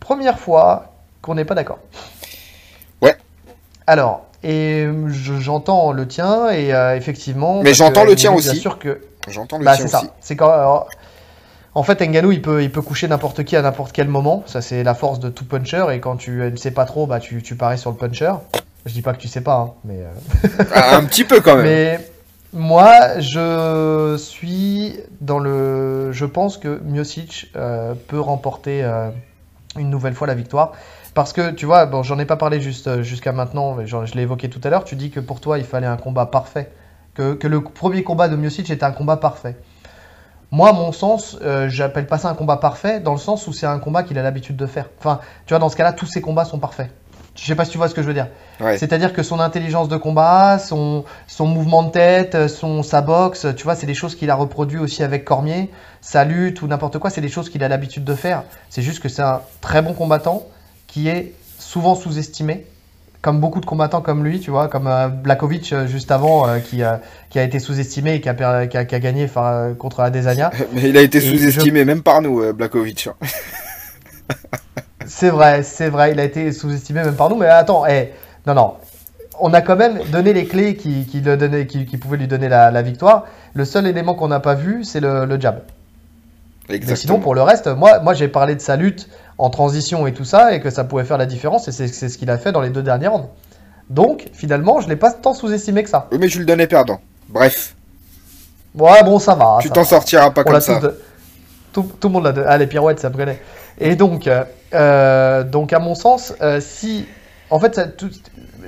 S1: première fois qu'on n'est pas d'accord.
S2: Ouais.
S1: Alors, et je- j'entends le tien, et euh, effectivement.
S2: Mais j'entends le tien
S1: Ngannou, Bien
S2: aussi.
S1: sûr que.
S2: J'entends le
S1: Bah,
S2: tien
S1: c'est
S2: aussi.
S1: C'est quand. alors, en fait, Ngannou, il peut, il peut coucher n'importe qui à n'importe quel moment. Ça, c'est la force de tout puncher. Et quand tu ne sais pas trop, bah, tu, tu paries sur le puncher. Je dis pas que tu sais pas, hein, mais. euh,
S2: Ah, un petit peu quand même.
S1: mais moi, je suis dans le. Je pense que Miocic euh, peut remporter euh, une nouvelle fois la victoire. Parce que tu vois, bon, j'en ai pas parlé juste euh, jusqu'à maintenant, je l'ai évoqué tout à l'heure. Tu dis que pour toi, il fallait un combat parfait. Que, le premier combat de Miocic était un combat parfait. Moi, mon sens, euh, j'appelle pas ça un combat parfait, dans le sens où c'est un combat qu'il a l'habitude de faire. Enfin, tu vois, dans ce cas-là, tous ses combats sont parfaits. Je sais pas si tu vois ce que je veux dire.
S2: Ouais.
S1: C'est-à-dire que son intelligence de combat, son, son mouvement de tête, son, sa boxe, tu vois, c'est des choses qu'il a reproduit aussi avec Cormier, sa lutte ou n'importe quoi, c'est des choses qu'il a l'habitude de faire. C'est juste que c'est un très bon combattant qui est souvent sous-estimé, comme beaucoup de combattants comme lui, tu vois, comme euh, Blakovic euh, juste avant, euh, qui, a- qui a été sous-estimé et qui a, per- qui a- qui a gagné euh, contre Adesanya.
S2: Mais il a été sous-estimé même par nous, euh, Blakovic.
S1: C'est vrai, c'est vrai, il a été sous-estimé même par nous, mais attends, eh, non, non, on a quand même donné les clés qui, qui, le donnaient- qui, qui pouvaient lui donner la, la victoire. Le seul élément qu'on n'a pas vu, c'est le, le jab. Mais sinon,
S2: Exactement.
S1: pour le reste, moi, moi j'ai parlé de sa lutte en transition et tout ça, et que ça pouvait faire la différence, et c'est ce qu'il a fait dans les deux dernières rounds. Donc, finalement, je l'ai pas tant sous-estimé que ça.
S2: Oui, mais je le donnais perdant. Bref,
S1: Ouais, bon, ça va.
S2: tu t'en sortiras pas
S1: On
S2: comme ça.
S1: de- Tout, tout le monde l'a de... Ah, les pirouettes, ça me connaît. Et donc, euh, euh, donc à mon sens, euh, si. En fait,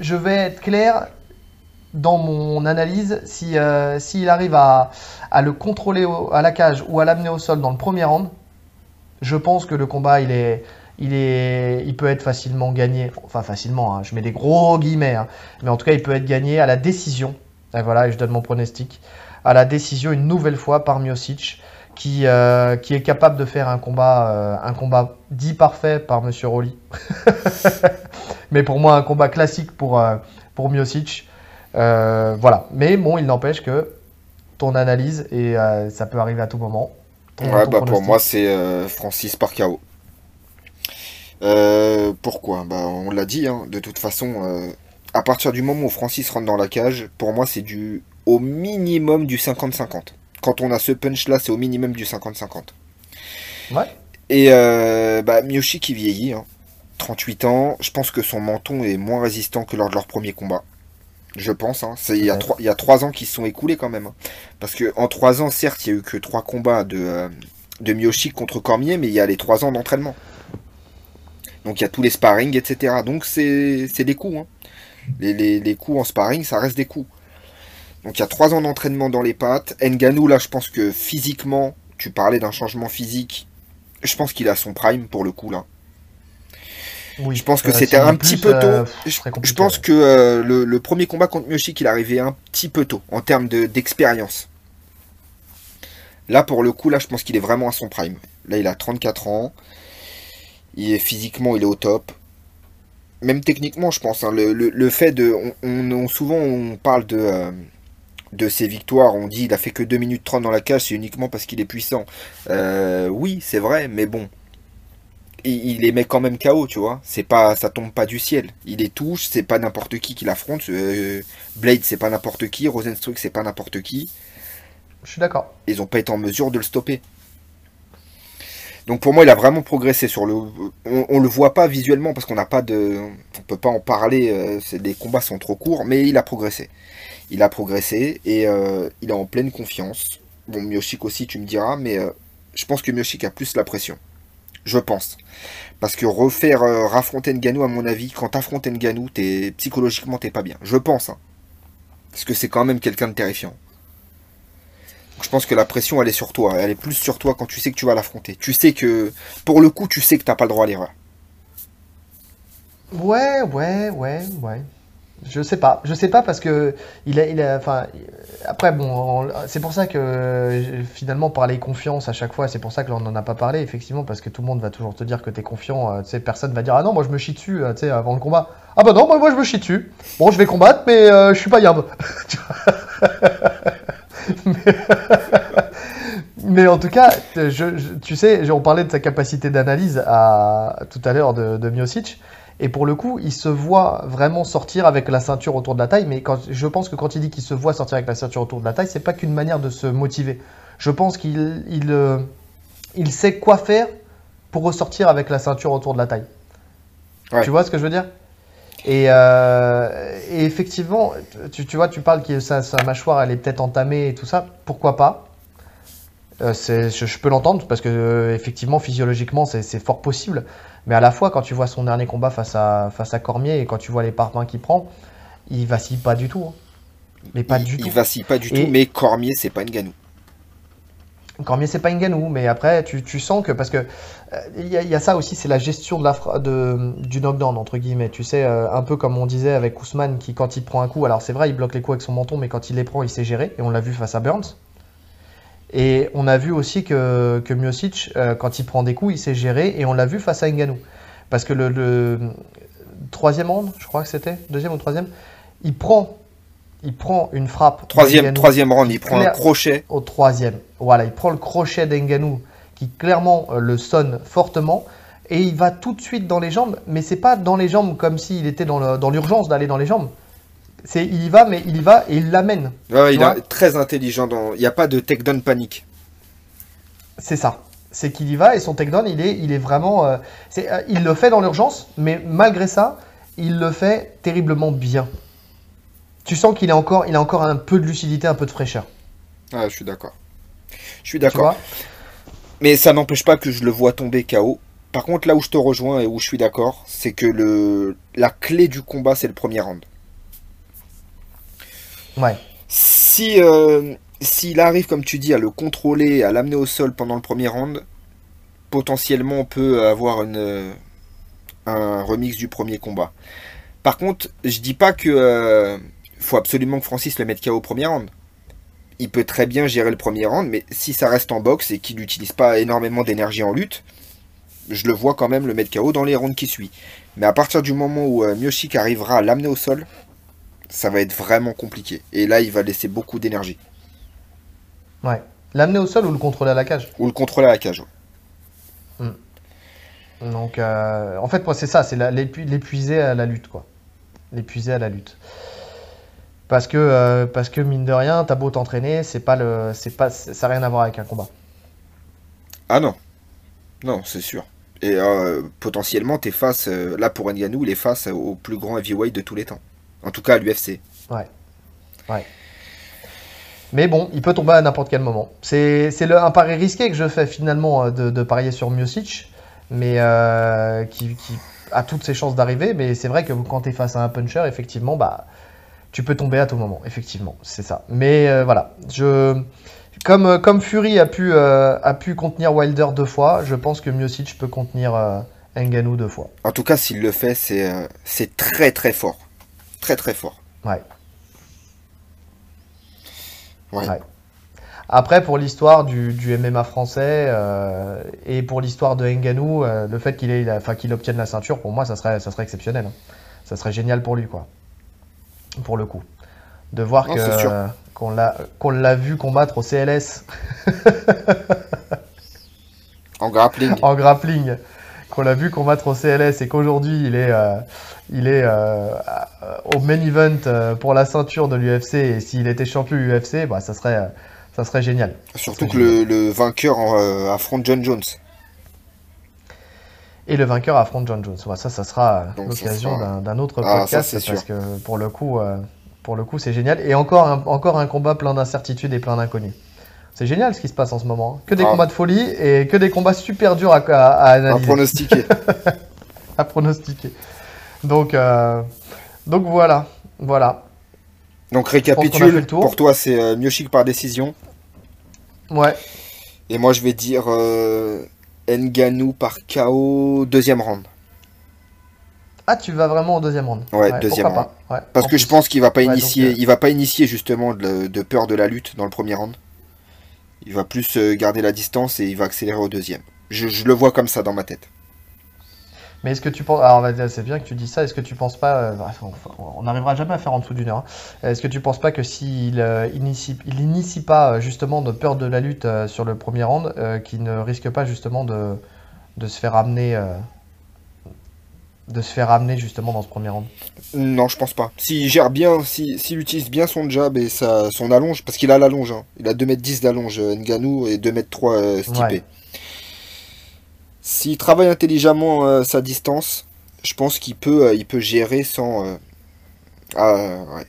S1: je vais être clair dans mon analyse. Si, s'il arrive à, le contrôler à la cage ou à l'amener au sol dans le premier round, je pense que le combat, il est. Il, est, il peut être facilement gagné, enfin facilement, hein, je mets des gros guillemets, hein, mais en tout cas il peut être gagné à la décision, et voilà, et je donne mon pronostic, à la décision une nouvelle fois par Miocic, qui, euh, qui est capable de faire un combat, euh, un combat dit parfait par Monsieur Rolly. Mais pour moi, un combat classique pour, euh, pour Miocic. Euh, voilà. Mais bon, il n'empêche que ton analyse, et ça peut arriver à tout moment.
S2: Ouais, bah pour moi, c'est Francis par KO. Pourquoi? Bah, on l'a dit, hein, de toute façon, à partir du moment où Francis rentre dans la cage, pour moi, c'est du au minimum du 50-50. Quand on a ce punch-là, c'est au minimum du 50-50.
S1: Ouais.
S2: Et euh, bah, Miyoshi qui vieillit, hein, 38 ans, je pense que son menton est moins résistant que lors de leur premier combat. Je pense, hein. Il y, a
S1: Ouais.
S2: trois- il y a trois ans qui se sont écoulés quand même. hein. Parce que en trois ans, certes, il y a eu que trois combats de, euh, de Miyoshi contre Cormier, mais il y a les trois ans d'entraînement. Donc il y a tous les sparring, etc. Donc c'est des coups. hein. Les, les- les coups en sparring, ça reste des coups. Donc il y a trois ans d'entraînement dans les pattes. Nganou, là, je pense que physiquement, tu parlais d'un changement physique. Je pense qu'il a son prime pour le coup là. Oui, je pense que c'était un petit peu tôt. je, pense que le, premier combat contre Miyoshik, il est arrivé un petit peu tôt en termes d'expérience. là, pour le coup, là, je pense qu'il est vraiment à son prime. Là, il a 34 ans. Il est physiquement, il est au top. Même techniquement, je pense. Hein, le, fait de, on, souvent, on parle de de ses victoires, on dit il a fait que 2 minutes 30 dans la cage, c'est uniquement parce qu'il est puissant. Euh, oui, c'est vrai, mais bon. Il, les met quand même KO, tu vois. C'est pas, ça tombe pas du ciel. Il les touche, c'est pas n'importe qui qui l'affronte. Euh, Blade, c'est pas n'importe qui. Rosenstruck, c'est pas n'importe qui.
S1: Je suis d'accord.
S2: Ils ont pas été en mesure de le stopper. Donc pour moi, il a vraiment progressé sur le. On, le voit pas visuellement parce qu'on n'a pas de. On peut pas en parler. Euh, les combats sont trop courts, mais il a progressé il a progressé et euh, il est en pleine confiance. Bon, Mioshik aussi, tu me diras, mais euh, je pense que Mioshik a plus la pression. Je pense. Parce que refaire euh, raffronter Nganou, à mon avis, quand t'affrontes Nganou, es, psychologiquement, t'es pas bien. Je pense. Hein. Parce que c'est quand même quelqu'un de terrifiant. Je pense que la pression, elle est sur toi. Elle est plus sur toi quand tu sais que tu vas l'affronter. Tu sais que, pour le coup, tu sais que t'as pas le droit à l'erreur.
S1: Ouais, ouais, ouais, ouais. Je sais pas, je sais pas parce que il enfin, après bon, c'est pour ça que finalement parler confiance à chaque fois, c'est pour ça que l'on n'en a pas parlé effectivement parce que tout le monde va toujours te dire que tu es confiant, euh, tu sais, personne va dire ah non moi je me chie dessus, euh, tu sais, avant le combat, ah bah non moi, je me chie dessus, bon je vais combattre mais euh, je suis pas yab. mais... en tout cas, tu sais, on parlait de sa capacité d'analyse à, tout à l'heure de, de. Et pour le coup, il se voit vraiment sortir avec la ceinture autour de la taille. Mais quand, je pense que quand il dit qu'il se voit sortir avec la ceinture autour de la taille, c'est pas qu'une manière de se motiver. Je pense qu'il il, euh, il sait quoi faire pour ressortir avec la ceinture autour de la taille. Tu vois ce que je veux dire? Et, euh, et, effectivement, tu, tu, vois, tu parles que sa, sa mâchoire, elle est peut-être entamée et tout ça. Pourquoi pas? Euh, je, je, peux l'entendre parce que effectivement, physiologiquement, c'est fort possible. Mais à la fois, quand tu vois son dernier combat face à, face à Cormier et quand tu vois les parpaings qu'il prend, il vacille pas du tout. Hein.
S2: Mais pas du tout. Il vacille pas du tout, mais Cormier, c'est pas une ganou.
S1: Cormier, c'est pas une ganou, mais après, tu, tu, sens que. Parce que euh, il y, y, a ça aussi, c'est la gestion de la, de, du knockdown, entre guillemets. Tu sais, euh, un peu comme on disait avec Ousmane, qui, quand il prend un coup, alors c'est vrai, il bloque les coups avec son menton, mais quand il les prend, il sait gérer. Et on l'a vu face à Burns. Et on a vu aussi que, que Miocic, euh, quand il prend des coups, il sait gérer. Et on l'a vu face à Ngannou. Parce que le, troisième round, je crois que c'était, deuxième ou troisième, il prend, il prend une frappe.
S2: Troisième, troisième round, il prend un crochet.
S1: Au troisième. Voilà, il prend le crochet d'Ngannou qui clairement euh, le sonne fortement. Et il va tout de suite dans les jambes, mais c'est pas dans les jambes comme s'il était dans l'urgence d'aller dans les jambes c'est il y va, mais il y va et il l'amène.
S2: Ouais, il est très intelligent. Dans... Il n'y a pas de takedown panique.
S1: C'est ça. C'est qu'il y va et son takedown, il est, il est vraiment. Euh, euh, il le fait dans l'urgence, mais malgré ça, il le fait terriblement bien. Tu sens qu'il a encore, il a encore un peu de lucidité, un peu de fraîcheur.
S2: Ah, je suis d'accord. Je suis d'accord. Mais ça n'empêche pas que je le vois tomber KO. Par contre, là où je te rejoins et où je suis d'accord, c'est que le, la clé du combat, c'est le premier round. Si euh, s'il arrive, comme tu dis, à le contrôler, à l'amener au sol pendant le premier round, potentiellement on peut avoir euh, un remix du premier combat. Par contre, je dis pas que euh, faut absolument que Francis le mette KO au premier round. Il peut très bien gérer le premier round, mais si ça reste en boxe et qu'il n'utilise pas énormément d'énergie en lutte, je le vois quand même le mettre KO dans les rounds qui suivent. Mais à partir du moment où euh, arrivera à l'amener au sol, ça va être vraiment compliqué. Et là, il va laisser beaucoup d'énergie.
S1: Ouais. L'amener au sol ou le contrôler à la cage?
S2: Ou le contrôler à la cage,
S1: hmm. Donc, euh, en fait, moi, c'est ça, c'est l'épuiser à la lutte, quoi. L'épuiser à la lutte. Parce que, euh, parce que mine de rien, t'as beau t'entraîner, c'est pas le, c'est pas, ça n'a rien à voir avec un combat.
S2: Ah non, non, c'est sûr. Et euh, potentiellement, t'es face, là pour Nganou, il est face au plus grand heavyweight de tous les temps. En tout cas à l'UFC.
S1: Ouais. Ouais. Mais bon, il peut tomber à n'importe quel moment. C'est un pari risqué que je fais finalement euh, de, parier sur Miocic, mais euh, qui, a toutes ses chances d'arriver. Mais c'est vrai que quand tu es face à un puncher, effectivement, bah, tu peux tomber à tout moment. Effectivement, c'est ça. Mais euh, voilà, je, comme, Fury a pu, a pu contenir Wilder deux fois, je pense que Miocic peut contenir Nganou deux fois.
S2: En tout cas, s'il le fait, c'est c'est très très fort. Très très fort.
S1: Ouais.
S2: Ouais.
S1: Ouais. Après, pour l'histoire du, du MMA français euh, et pour l'histoire de Nganou, euh, le fait qu'il ait, la- enfin, qu'il obtienne la ceinture, pour moi, ça serait, ça serait exceptionnel. hein. Ça serait génial pour lui, quoi. Pour le coup. De voir euh, l'a, qu'on l'a vu combattre au CLS
S2: En grappling.
S1: en grappling, qu'on l'a vu combattre au CLS et qu'aujourd'hui il est, euh, il est euh, au main event euh, pour la ceinture de l'UFC et s'il était champion UFC, bah, ça, serait, ça serait génial.
S2: Surtout que le, le vainqueur affronte John Jones.
S1: Et le vainqueur affronte John Jones. Ouais, ça, ça sera
S2: ça
S1: l'occasion
S2: sera-
S1: d'un, autre
S2: Ah, ça,
S1: podcast
S2: c'est
S1: parce
S2: sûr.
S1: que pour le coup, pour le coup, c'est génial. Et encore un, encore un combat plein d'incertitudes et plein d'inconnus. C'est génial ce qui se passe en ce moment. Que des
S2: Ah.
S1: combats de folie et que des combats super durs à, à, à
S2: À
S1: analyser.
S2: pronostiquer.
S1: à pronostiquer. Donc, euh, donc voilà, voilà.
S2: Donc récapitule. Pour toi, c'est euh, Miyoshik par décision.
S1: Ouais,
S2: Et moi, je vais dire euh, Nganou par KO deuxième round.
S1: Ah, tu vas vraiment au deuxième round.
S2: Ouais, deuxième
S1: pas. Ouais,
S2: Parce que
S1: plus.
S2: je pense qu'il va pas
S1: Ouais,
S2: initier,
S1: donc, euh,
S2: il va pas initier justement de, de peur de la lutte dans le premier round. Il va plus euh, garder la distance et il va accélérer au deuxième. Je, le vois comme ça dans ma tête.
S1: Mais est-ce que tu penses. Alors, c'est bien que tu dis ça. Est-ce que tu penses pas. euh, bref, on- n'arrivera jamais à faire en dessous d'une heure. hein. Est-ce que tu penses pas que s'il euh, initie, pas justement de peur de la lutte sur le premier round, qu'il ne risque pas justement de se faire amener. De se faire amener justement dans ce premier round
S2: Non, je pense pas. S'il gère bien, si- s'il utilise bien son jab et sa, son allonge, parce qu'il a l'allonge, hein. il a 2m10 d'allonge euh, Ngannou et 2m3 euh, Stipe.
S1: Ouais.
S2: S'il travaille intelligemment euh, sa distance, je pense qu'il peut, euh, il peut gérer sans. Ah, ouais.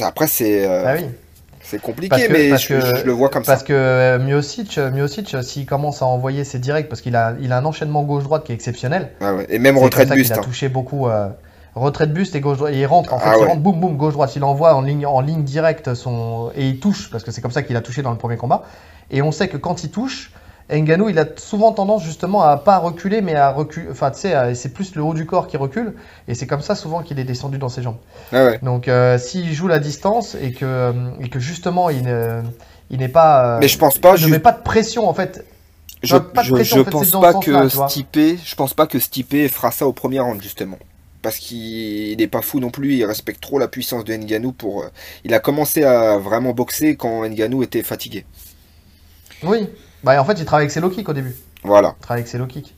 S2: Après, c'est euh,
S1: Ah oui.
S2: C'est compliqué,
S1: Parce que-
S2: mais
S1: parce
S2: je,
S1: que-
S2: je le vois comme
S1: Parce
S2: ça.
S1: que euh, Miocic, euh, Miocic, euh, s'il commence à envoyer ses directs, parce qu'il a, il a un enchaînement gauche-droite qui est exceptionnel.
S2: Ah ouais. Et même
S1: C'est
S2: retrait
S1: comme
S2: de
S1: ça
S2: buste.
S1: qu'il a
S2: hein.
S1: touché beaucoup. euh, retrait de buste et gauche droite. Et il rentre, en fait,
S2: Ah
S1: il
S2: ouais.
S1: rentre, boum, boum, gauche-droite. Il envoie en ligne, en ligne directe son. Et il touche, parce que c'est comme ça qu'il a touché dans le premier combat. Et on sait que quand il touche, Ngannou, il a souvent tendance justement à pas reculer, mais à reculer. Enfin, tu sais, c'est plus le haut du corps qui recule. Et c'est comme ça souvent qu'il est descendu dans ses jambes.
S2: Ah ouais.
S1: Donc, euh, s'il joue la distance et que, euh, et que justement, il ne- il n'est pas. euh,
S2: Mais je pense pas.
S1: il ne met pas de pression, en fait.
S2: Je,
S1: pas
S2: je,
S1: pression,
S2: je
S1: en fait,
S2: pense pas que. Stipe, je pense pas que Stipe fera ça au premier round justement. Parce qu'il n'est pas fou non plus, il respecte trop la puissance de Ngannou pour. euh, Il a commencé à vraiment boxer quand Ngannou était fatigué.
S1: Oui. Bah, en fait, il travaille avec ses low kicks au début.
S2: Voilà.
S1: Il travaille avec ses low kicks.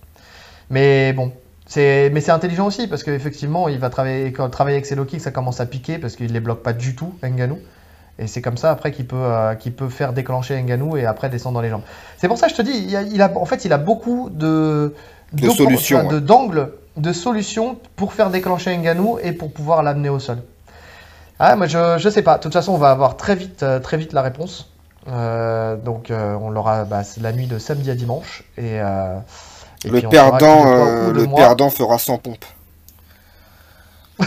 S1: Mais bon, c'est mais c'est intelligent aussi parce qu'effectivement, il va travailler quand travailler avec ses low kicks, ça commence à piquer parce qu'il les bloque pas du tout, Ngannou. Et c'est comme ça après qu'il peut, euh, qu'il peut faire déclencher Ngannou et après descendre dans les jambes. C'est pour ça que je te dis, il, a, il a- en fait, il a beaucoup de,
S2: De solutions,
S1: enfin, d'angles, de solutions pour faire déclencher Ngannou et pour pouvoir l'amener au sol. Ah, moi je, je sais pas. De toute façon, on va avoir très vite, euh, très vite la réponse. Euh, donc euh, on l'aura bah, c'est la nuit de samedi à dimanche et, euh, et
S2: le perdant, le perdant fera 100 pompes.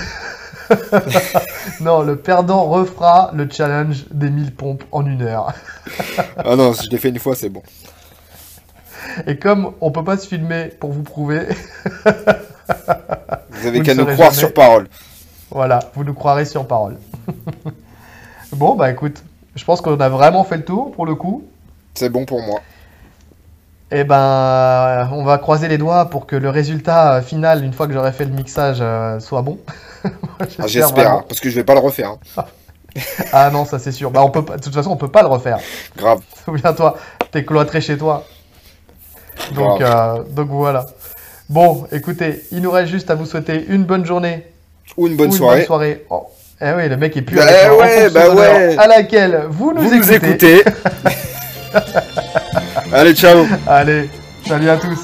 S1: Non, le perdant refera le challenge des 1000 pompes en une heure.
S2: ah non, si je l'ai fait une fois, c'est bon.
S1: Et comme on peut pas se filmer pour vous prouver,
S2: Vous avez qu'à nous croire
S1: jamais.
S2: sur parole.
S1: voilà, vous nous croirez sur parole. bon bah écoute, je pense qu'on a vraiment fait le tour pour le coup.
S2: C'est bon pour moi.
S1: Et ben, on va croiser les doigts pour que le résultat euh, final, une fois que j'aurai fait le mixage, euh, soit bon.
S2: Ah, J'espère, hein, parce que je vais pas le refaire. hein.
S1: Ah non, ça c'est sûr. Bah, on peut pas- de toute façon, on peut pas le refaire.
S2: Grave.
S1: Souviens-toi, t'es cloîtré chez toi. Donc, euh, donc voilà. Bon, écoutez, il nous reste juste à vous souhaiter une bonne journée
S2: Ou une bonne
S1: ou une
S2: soirée.
S1: bonne soirée. Oh. Eh oui, le mec est plus
S2: Bah
S1: avec moi, en
S2: ouais, bah ouais.
S1: à laquelle vous nous
S2: Vous nous
S1: écoutez.
S2: écoutez. Allez, ciao.
S1: Allez, salut à tous.